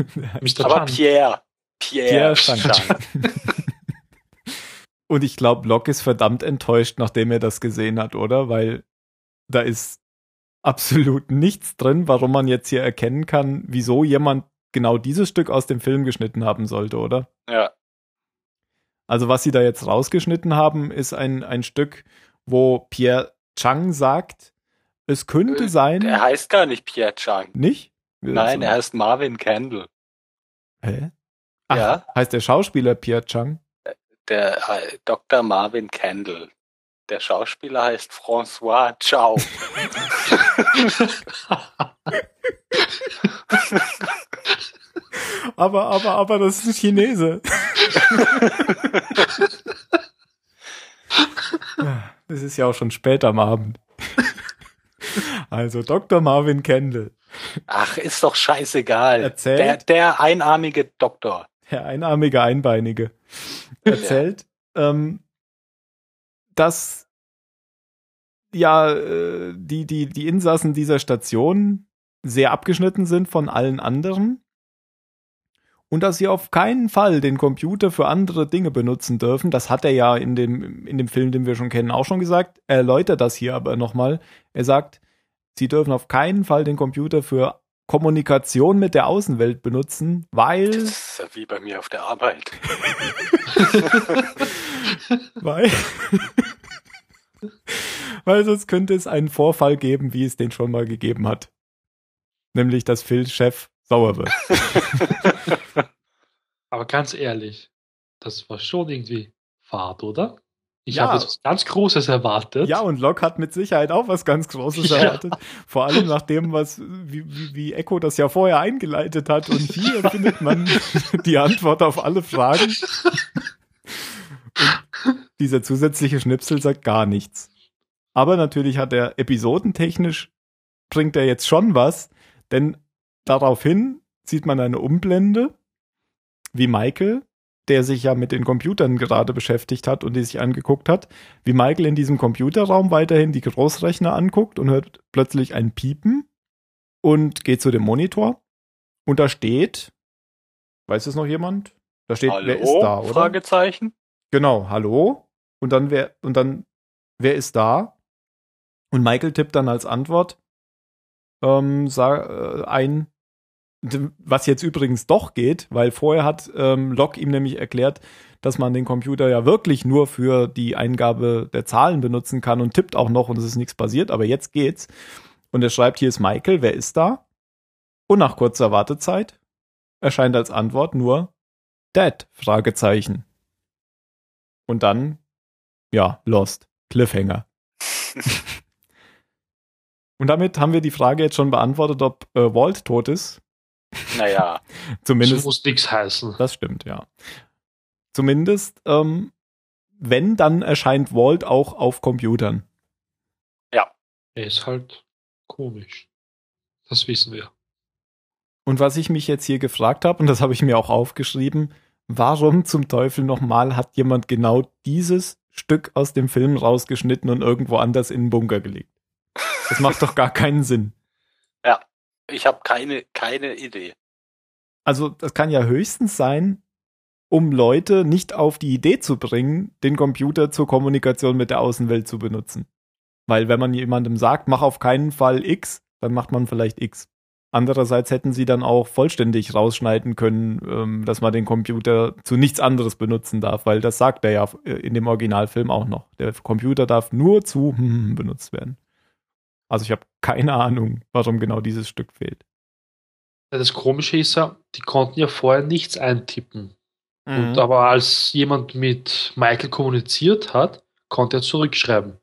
[laughs] Aber. Pierre. Pierre, Pierre. Shang. [laughs] Und ich glaube, Locke ist verdammt enttäuscht, nachdem er das gesehen hat, oder? Weil da ist absolut nichts drin, warum man jetzt hier erkennen kann, wieso jemand genau dieses Stück aus dem Film geschnitten haben sollte, oder? Ja. Also was sie da jetzt rausgeschnitten haben, ist ein, ein Stück, wo Pierre Chang sagt, es könnte Äh, sein, Der heißt gar nicht Pierre Chang. nicht? Nein, er heißt Marvin Candle. Hä? Ach, Ja. heißt der Schauspieler Pierre Chang? Der äh, Dr. Marvin Candle. Der Schauspieler heißt François Chao. [laughs] Aber, aber, aber das ist ein Chinese. [laughs] Ja, das ist ja auch schon spät am Abend. [laughs] Also Dr. Marvin Kendall, Ach, ist doch scheißegal. Erzählt. Der, der einarmige Doktor. der einarmige Einbeinige, erzählt, ähm, dass ja äh, die, die, die Insassen dieser Station sehr abgeschnitten sind von allen anderen und dass sie auf keinen Fall den Computer für andere Dinge benutzen dürfen. Das hat er ja in dem, in dem Film, den wir schon kennen, auch schon gesagt. Er erläutert das hier aber nochmal. Er sagt, sie dürfen auf keinen Fall den Computer für Kommunikation mit der Außenwelt benutzen, weil. Das ist ja wie bei mir auf der Arbeit. [laughs] weil. [laughs] weil sonst könnte es einen Vorfall geben, wie es den schon mal gegeben hat. Nämlich, dass Phil Chef sauer wird. [laughs] Aber ganz ehrlich, das war schon irgendwie Fahrt, oder? Ich ja. habe was ganz Großes erwartet. Ja, und Locke hat mit Sicherheit auch was ganz [laughs] Großes ja. erwartet. Vor allem nach dem, was, wie, wie, wie Echo das ja vorher eingeleitet hat. Und hier [laughs] findet man die Antwort auf alle Fragen. Und dieser zusätzliche Schnipsel sagt gar nichts. Aber natürlich hat er episodentechnisch bringt er jetzt schon was, denn daraufhin sieht man eine Umblende, wie Michael der sich ja mit den Computern gerade beschäftigt hat und die sich angeguckt hat, wie Michael in diesem Computerraum weiterhin die Großrechner anguckt und hört plötzlich ein Piepen und geht zu dem Monitor und da steht, weiß es noch jemand? Da steht, hallo, wer ist da, oder? Fragezeichen. Genau, hallo. Und dann wer, und dann, wer ist da? Und Michael tippt dann als Antwort ähm, sag, äh, ein, was jetzt übrigens doch geht, weil vorher hat ähm, Locke ihm nämlich erklärt, dass man den Computer ja wirklich nur für die Eingabe der Zahlen benutzen kann und tippt auch noch und es ist nichts passiert, aber jetzt geht's. Und er schreibt, hier ist Michael, wer ist da? Und nach kurzer Wartezeit erscheint als Antwort nur Dad, Fragezeichen. Und dann, ja, Lost, Cliffhanger. [laughs] und damit haben wir die Frage jetzt schon beantwortet, ob äh, Walt tot ist. Naja. [laughs] Zumindest. Das muss nichts heißen. Das stimmt, ja. Zumindest, ähm, wenn, dann erscheint Walt auch auf Computern. Ja. Er ist halt komisch. Das wissen wir. Und was ich mich jetzt hier gefragt habe, und das habe ich mir auch aufgeschrieben, warum zum Teufel nochmal hat jemand genau dieses Stück aus dem Film rausgeschnitten und irgendwo anders in den Bunker gelegt? Das macht doch gar keinen Sinn. Ja. Ich habe keine, keine Idee. Also das kann ja höchstens sein, um Leute nicht auf die Idee zu bringen, den Computer zur Kommunikation mit der Außenwelt zu benutzen. Weil wenn man jemandem sagt, mach auf keinen Fall X, dann macht man vielleicht X. Andererseits hätten sie dann auch vollständig rausschneiden können, ähm, dass man den Computer zu nichts anderes benutzen darf, weil das sagt er ja in dem Originalfilm auch noch. Der Computer darf nur zu [laughs] benutzt werden. Also ich habe keine Ahnung, warum genau dieses Stück fehlt. Das Komische ist ja, die konnten ja vorher nichts eintippen. Mhm. Und aber als jemand mit Michael kommuniziert hat, konnte er zurückschreiben.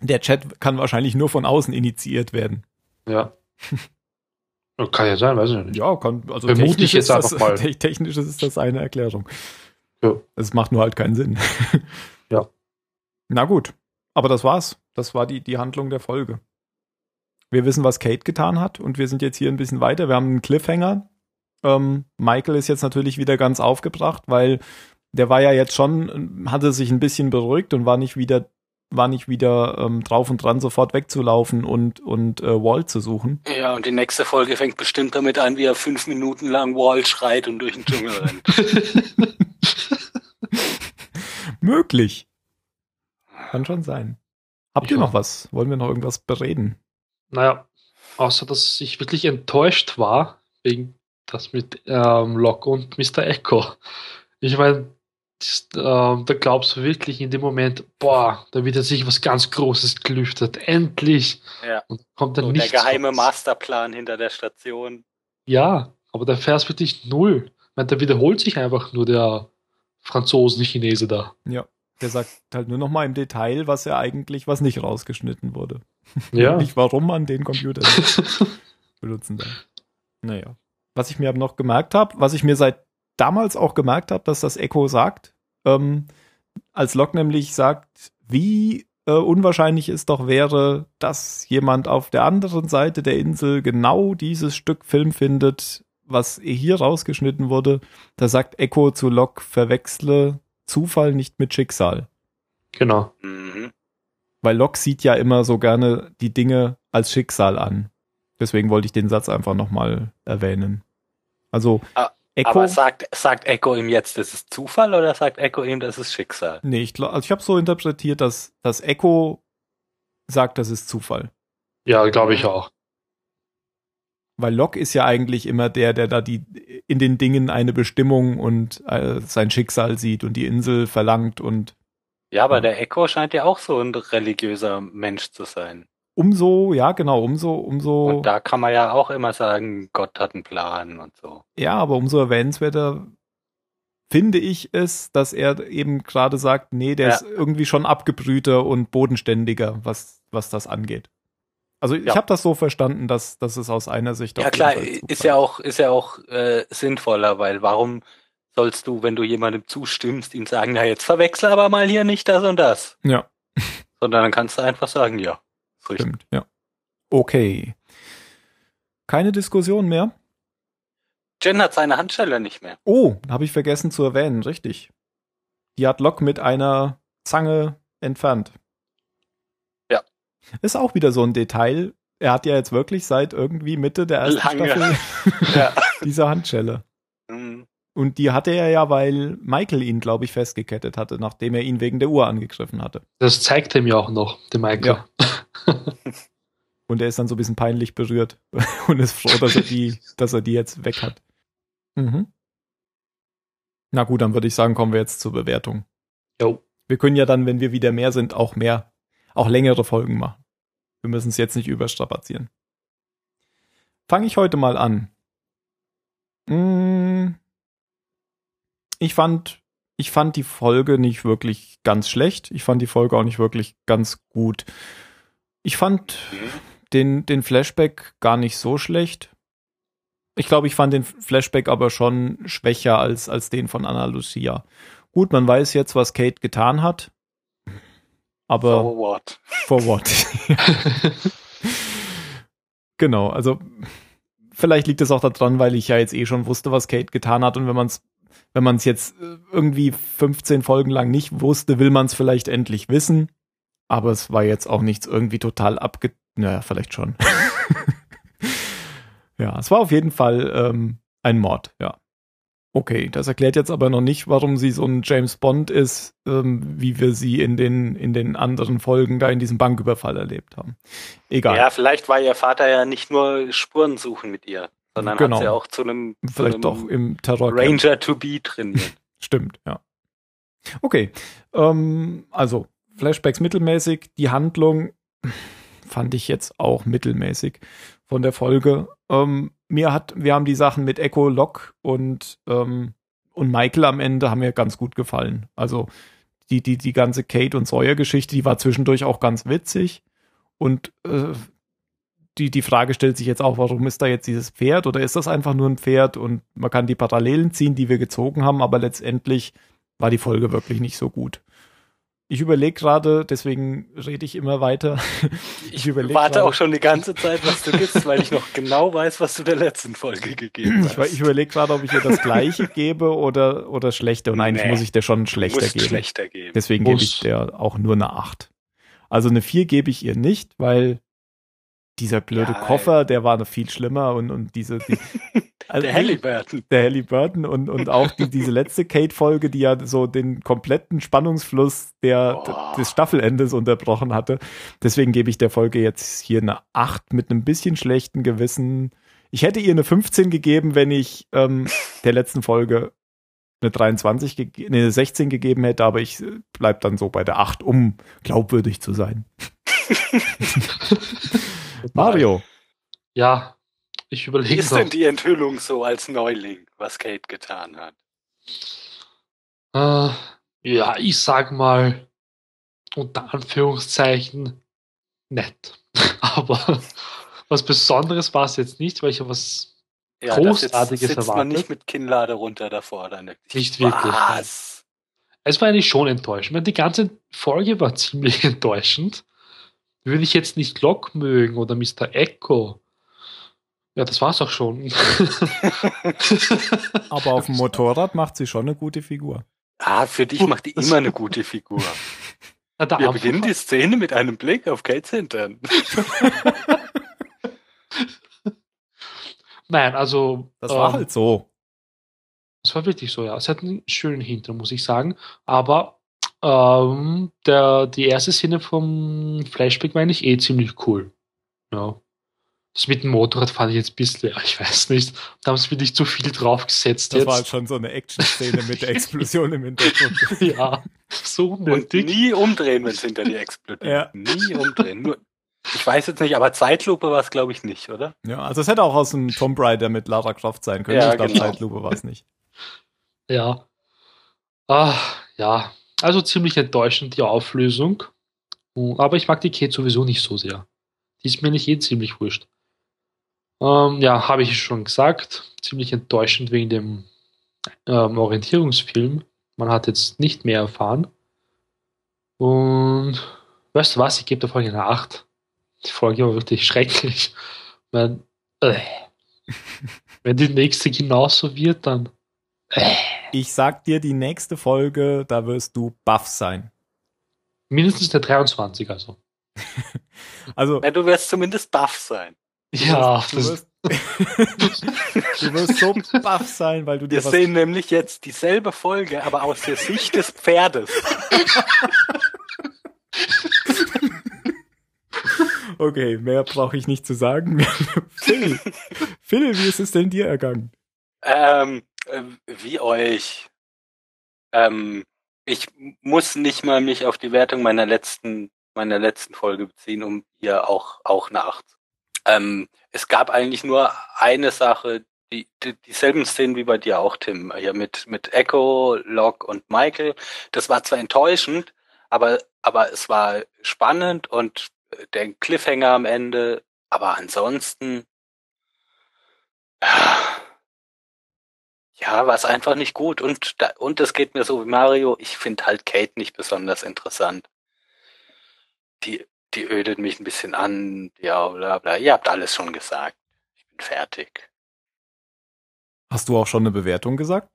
Der Chat kann wahrscheinlich nur von außen initiiert werden. Ja. [laughs] kann ja sein, weiß ich nicht. Ja, kann, also [laughs] technisch ist, das, mal. technisch ist das eine Erklärung. Ja. Es macht nur halt keinen Sinn. ja. [laughs] Na gut. Aber das war's. Das war die, die Handlung der Folge. Wir wissen, was Kate getan hat und wir sind jetzt hier ein bisschen weiter. Wir haben einen Cliffhanger. Ähm, Michael ist jetzt natürlich wieder ganz aufgebracht, weil der war ja jetzt schon, hatte sich ein bisschen beruhigt und war nicht wieder, war nicht wieder ähm, drauf und dran, sofort wegzulaufen und, und äh, Walt zu suchen. Ja, und die nächste Folge fängt bestimmt damit an, wie er fünf Minuten lang Walt schreit und durch den Dschungel rennt. [laughs] Möglich. Kann schon sein. Habt ihr noch was? Wollen wir noch irgendwas bereden? Naja, außer dass ich wirklich enttäuscht war wegen das mit ähm, Locke und Mr. Echo. Ich meine, ähm, da glaubst du wirklich in dem Moment, boah, da wird jetzt sich was ganz Großes gelüftet. Endlich! Ja. Und kommt dann so nichts der geheime raus. Masterplan hinter der Station. Ja, aber der fährst wirklich null. Ich meine, da wiederholt sich einfach nur der Franzosen-Chinese da. Ja. Der sagt halt nur noch mal im Detail, was er eigentlich, was nicht rausgeschnitten wurde. [laughs] Ja. nicht warum man den Computer [laughs] benutzen darf. Naja. Was ich mir aber noch gemerkt habe, was ich mir seit damals auch gemerkt habe, dass das Echo sagt, ähm, als Locke nämlich sagt, wie äh, unwahrscheinlich es doch wäre, dass jemand auf der anderen Seite der Insel genau dieses Stück Film findet, was hier rausgeschnitten wurde. Da sagt Echo zu Locke, verwechsle Zufall nicht mit Schicksal. Genau. Mhm. Weil Locke sieht ja immer so gerne die Dinge als Schicksal an. Deswegen wollte ich den Satz einfach nochmal erwähnen. Also Ah, Echo. Aber sagt, sagt Echo ihm jetzt, das ist Zufall oder sagt Echo ihm, das ist Schicksal? nee, ich, glaub- also ich habe so interpretiert, dass das Echo sagt, das ist Zufall. Ja, glaube ich auch. Weil Locke ist ja eigentlich immer der, der da die in den Dingen eine Bestimmung und äh, sein Schicksal sieht und die Insel verlangt und Ja, aber Ja. der Echo scheint ja auch so ein religiöser Mensch zu sein. umso, ja genau, umso, umso, Und da kann man ja auch immer sagen, Gott hat einen Plan und so. ja, aber umso erwähnenswerter finde ich es, dass er eben gerade sagt, nee, der Ja. ist irgendwie schon abgebrühter und bodenständiger, was, was das angeht. Also ich Ja. habe das so verstanden, dass, dass es aus einer Sicht Ja klar, ist ja auch, ist ja auch äh, sinnvoller, weil warum sollst du, wenn du jemandem zustimmst, ihm sagen, na jetzt verwechsel aber mal hier nicht das und das. Ja. [laughs] Sondern dann kannst du einfach sagen, ja. Stimmt, ja. Okay. Keine Diskussion mehr? Jen hat seine Handschelle nicht mehr. Oh, habe ich vergessen zu erwähnen, richtig. Die hat Locke mit einer Zange entfernt. Ja. Ist auch wieder so ein Detail. Er hat ja jetzt wirklich seit irgendwie Mitte der ersten Lange. Staffel [laughs] Ja. [laughs] diese Handschelle. Hm. Und die hatte er ja, weil Michael ihn, glaube ich, festgekettet hatte, nachdem er ihn wegen der Uhr angegriffen hatte. Das zeigt er mir auch noch, der Michael. [laughs] Und er ist dann so ein bisschen peinlich berührt und ist froh, dass er die, dass er die jetzt weg hat. Mhm. Na gut, dann würde ich sagen, kommen wir jetzt zur Bewertung. Jo. Wir können ja dann, wenn wir wieder mehr sind, auch mehr, auch längere Folgen machen. Wir müssen es jetzt nicht überstrapazieren. Fange ich heute mal an. Mm, Ich fand, ich fand die Folge nicht wirklich ganz schlecht. Ich fand die Folge auch nicht wirklich ganz gut. Ich fand den, den Flashback gar nicht so schlecht. Ich glaube, ich fand den Flashback aber schon schwächer als, als den von Anna Lucia. Gut, man weiß jetzt, was Kate getan hat. Aber So what? for what? [laughs] [laughs] genau, also vielleicht liegt es auch daran, weil ich ja jetzt eh schon wusste, was Kate getan hat und wenn man es wenn man es jetzt äh, irgendwie 15 Folgen lang nicht wusste, will man es vielleicht endlich wissen. Aber es war jetzt auch nichts irgendwie total abge... Naja, vielleicht schon. [laughs] ja, es war auf jeden Fall ähm, ein Mord, ja. Okay, das erklärt jetzt aber noch nicht, warum sie so ein James Bond ist, ähm, wie wir sie in den, in den anderen Folgen da in diesem Banküberfall erlebt haben. Egal. Ja, vielleicht war ihr Vater ja nicht nur Spuren suchen mit ihr, sondern Genau. hat sie auch zu einem, zu Vielleicht einem doch im Terror. Ranger to be trainiert. [laughs] Stimmt, ja. Okay, ähm, also Flashbacks mittelmäßig, die Handlung fand ich jetzt auch mittelmäßig von der Folge. Ähm, mir hat, wir haben die Sachen mit Echo, Locke und ähm, und Michael am Ende haben mir ganz gut gefallen. Also die die die ganze Kate und Sawyer Geschichte, die war zwischendurch auch ganz witzig und äh, die, die Frage stellt sich jetzt auch, warum ist da jetzt dieses Pferd oder ist das einfach nur ein Pferd und man kann die Parallelen ziehen, die wir gezogen haben, aber letztendlich war die Folge wirklich nicht so gut. Ich überlege gerade, deswegen rede ich immer weiter. Ich überleg warte gerade- auch schon die ganze Zeit, was du gibst, weil ich noch genau weiß, was du der letzten Folge gegeben Ich, hast. ich überlege gerade, ob ich ihr das gleiche gebe oder, oder schlechter. Und eigentlich Nee. muss ich der schon schlechter geben. schlechter geben. Deswegen gebe ich der auch nur eine 8. Also eine 4 gebe ich ihr nicht, weil dieser blöde Ja, Koffer, der war noch viel schlimmer und, und diese. Die, [laughs] also Der Halliburton. der Halliburton und, und auch die, diese letzte Kate-Folge, die ja so den kompletten Spannungsfluss der, Oh. des Staffelendes unterbrochen hatte. Deswegen gebe ich der Folge jetzt hier eine 8 mit einem bisschen schlechten Gewissen. Ich hätte ihr eine 15 gegeben, wenn ich ähm, der letzten Folge eine 23, gege- nee, eine 16 gegeben hätte, aber ich äh, bleib dann so bei der 8, um glaubwürdig zu sein. [laughs] [laughs] Mario. Ja, ich Wie überlege ist noch. denn die Enthüllung so als Neuling, was Kate getan hat? Äh, ja, ich sag mal unter Anführungszeichen nett. [laughs] Aber was Besonderes war es jetzt nicht, weil ich ja was Ja, Großartiges sitzt, sitzt man erwartet. nicht mit Kinnlade runter davor. Dann Nicht wirklich. Was? Es war eigentlich schon enttäuschend. Ich meine, Die ganze Folge war [laughs] ziemlich enttäuschend. Würde ich jetzt nicht Locke mögen oder Mr. Echo. Ja, das war's auch schon. [laughs] Aber auf dem Motorrad macht sie schon eine gute Figur. Ah, für dich macht die immer eine gute Figur. [laughs] Na, Wir beginnen die Szene mit einem Blick auf Kates Hintern. [laughs] Nein, also. Das war ähm, halt so. Es war wirklich so, ja. Es hat einen schönen Hintergrund, muss ich sagen. Aber ähm, der, die erste Szene vom Flashback war eigentlich eh ziemlich cool. Ja. Das mit dem Motorrad fand ich jetzt ein bisschen, ja, [laughs] ich weiß nicht. Da haben sie wirklich zu viel draufgesetzt Das war halt jetzt. schon so eine Action-Szene mit der Explosion im Hintergrund. [laughs] ja, so Und unnötig. nie umdrehen, wenn es hinter dir explodiert. Ja. Nie umdrehen. Nur, ich weiß jetzt nicht, aber Zeitlupe war es, glaube ich, nicht, oder? Ja, also es hätte auch aus dem Tomb Raider mit Lara Croft sein können. Ja, ich glaube, genau. Zeitlupe war es nicht. Ja. Ah, ja. Also ziemlich enttäuschend die Auflösung. Uh, Aber ich mag die Kate sowieso nicht so sehr. Die ist mir nicht eh ziemlich wurscht. Ähm, ja, habe ich schon gesagt. Ziemlich enttäuschend wegen dem ähm, Orientierungsfilm. Man hat jetzt nicht mehr erfahren. Und weißt du was? Ich gebe der Folge eine 8. Die Folge war wirklich [laughs] schrecklich. Wenn, äh, [laughs] wenn die nächste genauso wird, dann. Äh. Ich sag dir, die nächste Folge, da wirst du baff sein. Mindestens der 23, also. [laughs] Also, Ja, du wirst zumindest baff sein. Ja, du wirst, [laughs] du wirst so baff sein, weil du dir Wir was sehen nämlich jetzt dieselbe Folge, aber aus der Sicht des Pferdes. [laughs] Okay, mehr brauche ich nicht zu sagen. Phil, Phil, wie ist es denn dir ergangen? Ähm, äh, wie euch. Ähm, ich muss nicht mal mich auf die Wertung meiner letzten, meiner letzten Folge beziehen, um hier auch, auch nach. Ähm, es gab eigentlich nur eine Sache, die, die, dieselben Szenen wie bei dir auch, Tim, hier mit, mit Echo, Locke und Michael. Das war zwar enttäuschend, aber, aber es war spannend und äh, der Cliffhanger am Ende, aber ansonsten, ja, war es einfach nicht gut. Und, da, und es geht mir so wie Mario, ich finde halt Kate nicht besonders interessant. Die, die ödet mich ein bisschen an, ja, bla bla. Ihr habt alles schon gesagt. Ich bin fertig. Hast du auch schon eine Bewertung gesagt?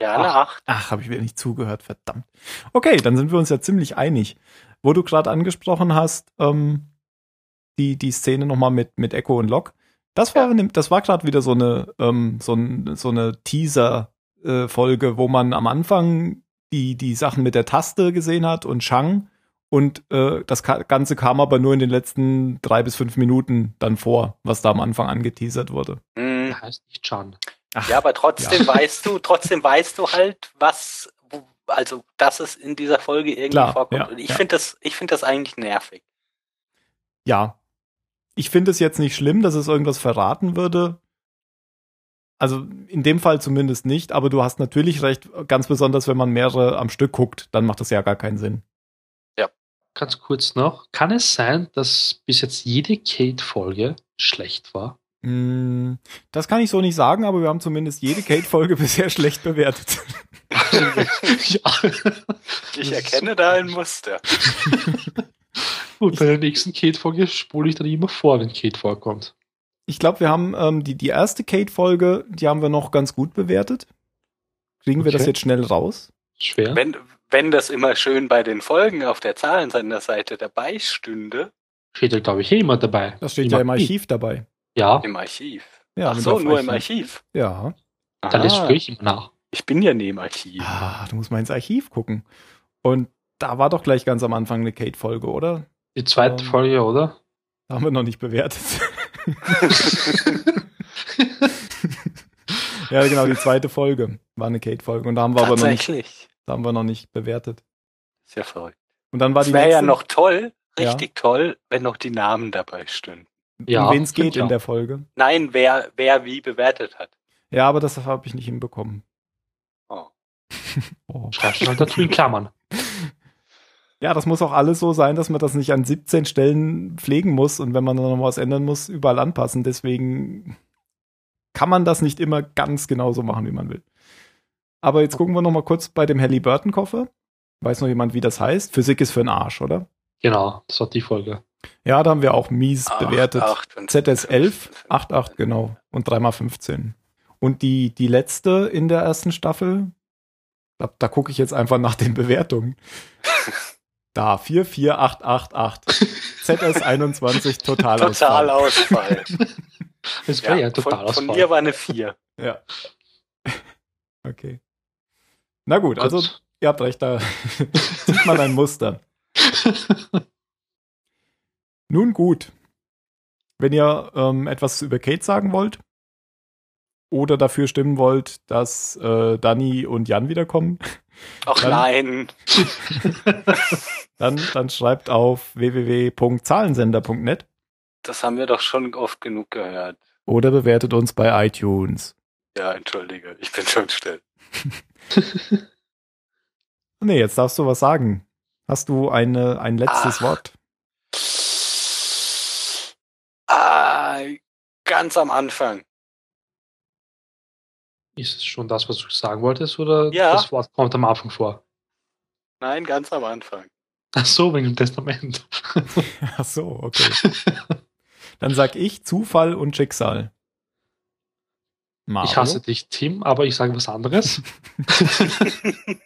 Ja, eine Ach. Acht. Ach, habe ich wieder nicht zugehört, verdammt. Okay, dann sind wir uns ja ziemlich einig. Wo du gerade angesprochen hast, ähm, die, die Szene nochmal mit, mit Echo und Locke, das war, ne- das war gerade wieder so eine, ähm, so, ein, so eine Teaser-Folge, wo man am Anfang die, die Sachen mit der Taste gesehen hat und Shang und äh, das Ka Ganze kam aber nur in den letzten drei bis fünf Minuten dann vor, was da am Anfang angeteasert wurde. Hm. der heißt nicht Chan. Ach, Ja, aber trotzdem weißt du, trotzdem weißt du halt, was, wo- also, dass es in dieser Folge irgendwie Klar, vorkommt. ja, Und ich ja. finde das, ich finde das eigentlich nervig. ja. Ich finde es jetzt nicht schlimm, dass es irgendwas verraten würde. Also in dem Fall zumindest nicht, aber du hast natürlich recht, ganz besonders wenn man mehrere am Stück guckt, dann macht das ja gar keinen Sinn. Ganz kurz noch. Kann es sein, dass bis jetzt jede Kate-Folge schlecht war? Mm, Das kann ich so nicht sagen, aber wir haben zumindest jede Kate-Folge [laughs] bisher schlecht bewertet. [laughs] ja. [laughs] Ich erkenne da ein Muster. Gut, bei der nächsten Kate-Folge spule ich dann immer vor, wenn Kate vorkommt. Ich glaube, wir haben ähm, die, die erste Kate-Folge, die haben wir noch ganz gut bewertet. Kriegen wir das Okay. jetzt schnell raus? Schwer. Wenn, wenn das immer schön bei den Folgen auf der Zahlenseiter dabei stünde, Steht ja, glaube ich, eh immer dabei. Das steht ja im Archiv dabei. Ja, im Archiv. Ja, Ach so, nur im Archiv. Ja. da lässt Aha. du ich immer nach. Ich bin ja nie im Archiv. Ah, du musst mal ins Archiv gucken. Und da war doch gleich ganz am Anfang eine Kate-Folge, oder? Die zweite Ähm. Folge, oder? Da haben wir noch nicht bewertet. [laughs] ja, genau, die zweite Folge war eine Kate-Folge. Und da haben wir aber noch nicht, da haben wir noch nicht bewertet. Ja verrückt. Und dann war die wäre ja noch toll, Ja. richtig toll, wenn noch die Namen dabei stünden. Ja, um wen es geht ja. in der Folge. Nein, wer, wer wie bewertet hat. Ja, aber das habe ich nicht hinbekommen. Oh. [laughs] Oh. Schreibst du halt dazu in Klammern. Ja, das muss auch alles so sein, dass man das nicht an 17 Stellen pflegen muss und wenn man dann noch was ändern muss, überall anpassen. Deswegen kann man das nicht immer ganz genau so machen, wie man will. Aber jetzt gucken wir noch mal kurz bei dem Halliburton-Koffer. Weiß noch jemand, wie das heißt? Physik ist für den Arsch, oder? Genau, das war die Folge. Ja, da haben wir auch mies Acht, bewertet. acht, fünf, ZS11, fünf, 8,8 genau. Und 3x15. Und die, die letzte in der ersten Staffel, da, da gucke ich jetzt einfach nach den Bewertungen. [laughs] Da, 44888. ZS21 Totalausfall. Totalausfall. Das wäre ja, von, Totalausfall. von mir war eine 4. Ja. [laughs] Okay. Na gut, also Gut. ihr habt recht, da [laughs] sieht man ein Muster. [laughs] Nun gut. Wenn ihr ähm, etwas über Kate sagen wollt oder dafür stimmen wollt, dass äh, Dani und Jan wiederkommen, Ach nein. [laughs] dann, dann schreibt auf www.zahlensender.net Das haben wir doch schon oft genug gehört. oder bewertet uns bei iTunes. Ja, entschuldige. Ich bin schon still. [laughs] Nee, jetzt darfst du was sagen. Hast du eine, ein letztes Ach. Wort? Ah, ganz am Anfang. Ist es schon das, was du sagen wolltest, oder Ja. das Wort kommt am Anfang vor? Nein, ganz am Anfang. Ach so, wegen dem Testament. [laughs] Ach so, okay. Dann sag ich Zufall und Schicksal. Mario? Ich hasse dich, Tim, aber ich sage was anderes. [laughs]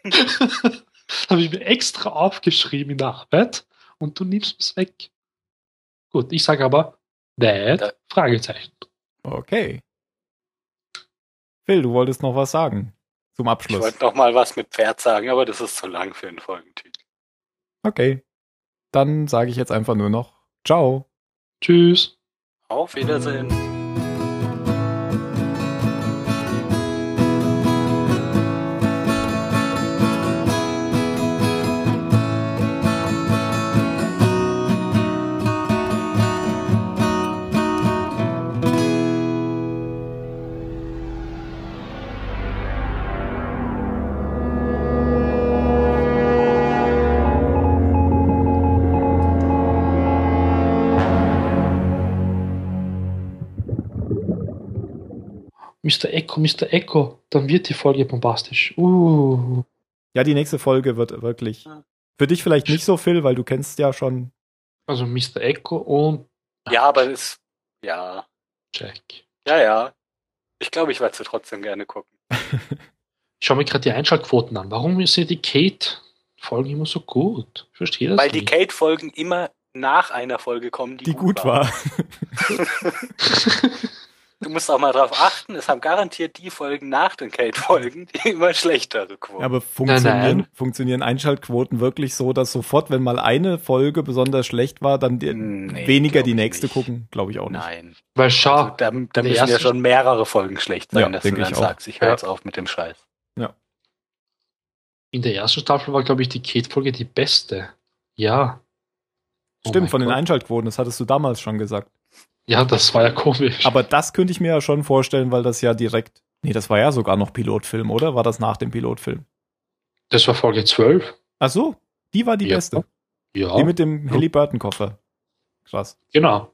Habe ich mir extra aufgeschrieben in der Arbeit und du nimmst es weg. Gut, ich sage aber Dad, Da- Fragezeichen. Okay. Phil, du wolltest noch was sagen zum Ich Abschluss. wollte noch mal was mit Pferd sagen, aber das ist zu lang für einen Folgentitel. Okay. Dann sage ich jetzt einfach nur noch Ciao. Tschüss. Auf Wiedersehen. Mr. Echo, Mr. Echo, dann wird die Folge bombastisch. Uh. Ja, die nächste Folge wird wirklich für dich vielleicht nicht so, Phil, weil du kennst ja schon. Also Mr. Echo und Ja, aber das, ja, Jack. ja, ja. Ich glaube, ich werde sie trotzdem gerne gucken. [laughs] Ich schaue mir gerade die Einschaltquoten an. Warum sind die Kate-Folgen immer so gut? Ich verstehe das Weil die nicht. Kate-Folgen immer nach einer Folge kommen, die, Die gut war. [laughs] [laughs] Du musst auch mal drauf achten, es haben garantiert die Folgen nach den Kate-Folgen, die immer schlechtere Quoten. Aber funktionieren, nein. funktionieren Einschaltquoten wirklich so, dass sofort, wenn mal eine Folge besonders schlecht war, dann die, Nee, weniger die nächste nicht. gucken? Glaube ich auch nicht. Nein. Weil schau, Also, da da müssen ja schon mehrere Folgen schlecht sein, Ja, dass du dann ich auch. sagst, ich höre Ja. jetzt auf mit dem Scheiß. in der ersten Staffel war, glaube ich, die Kate-Folge die beste. Ja. Oh Stimmt, mein von den Gott. Einschaltquoten, das hattest du damals schon gesagt. Ja, das war ja komisch. Aber das könnte ich mir ja schon vorstellen, weil das ja direkt. Nee, das war ja sogar noch Pilotfilm, oder? War das nach dem Pilotfilm? das war Folge 12. Ach so, die war die Ja. beste. Ja, Die mit dem Halliburton-Koffer. Krass. genau.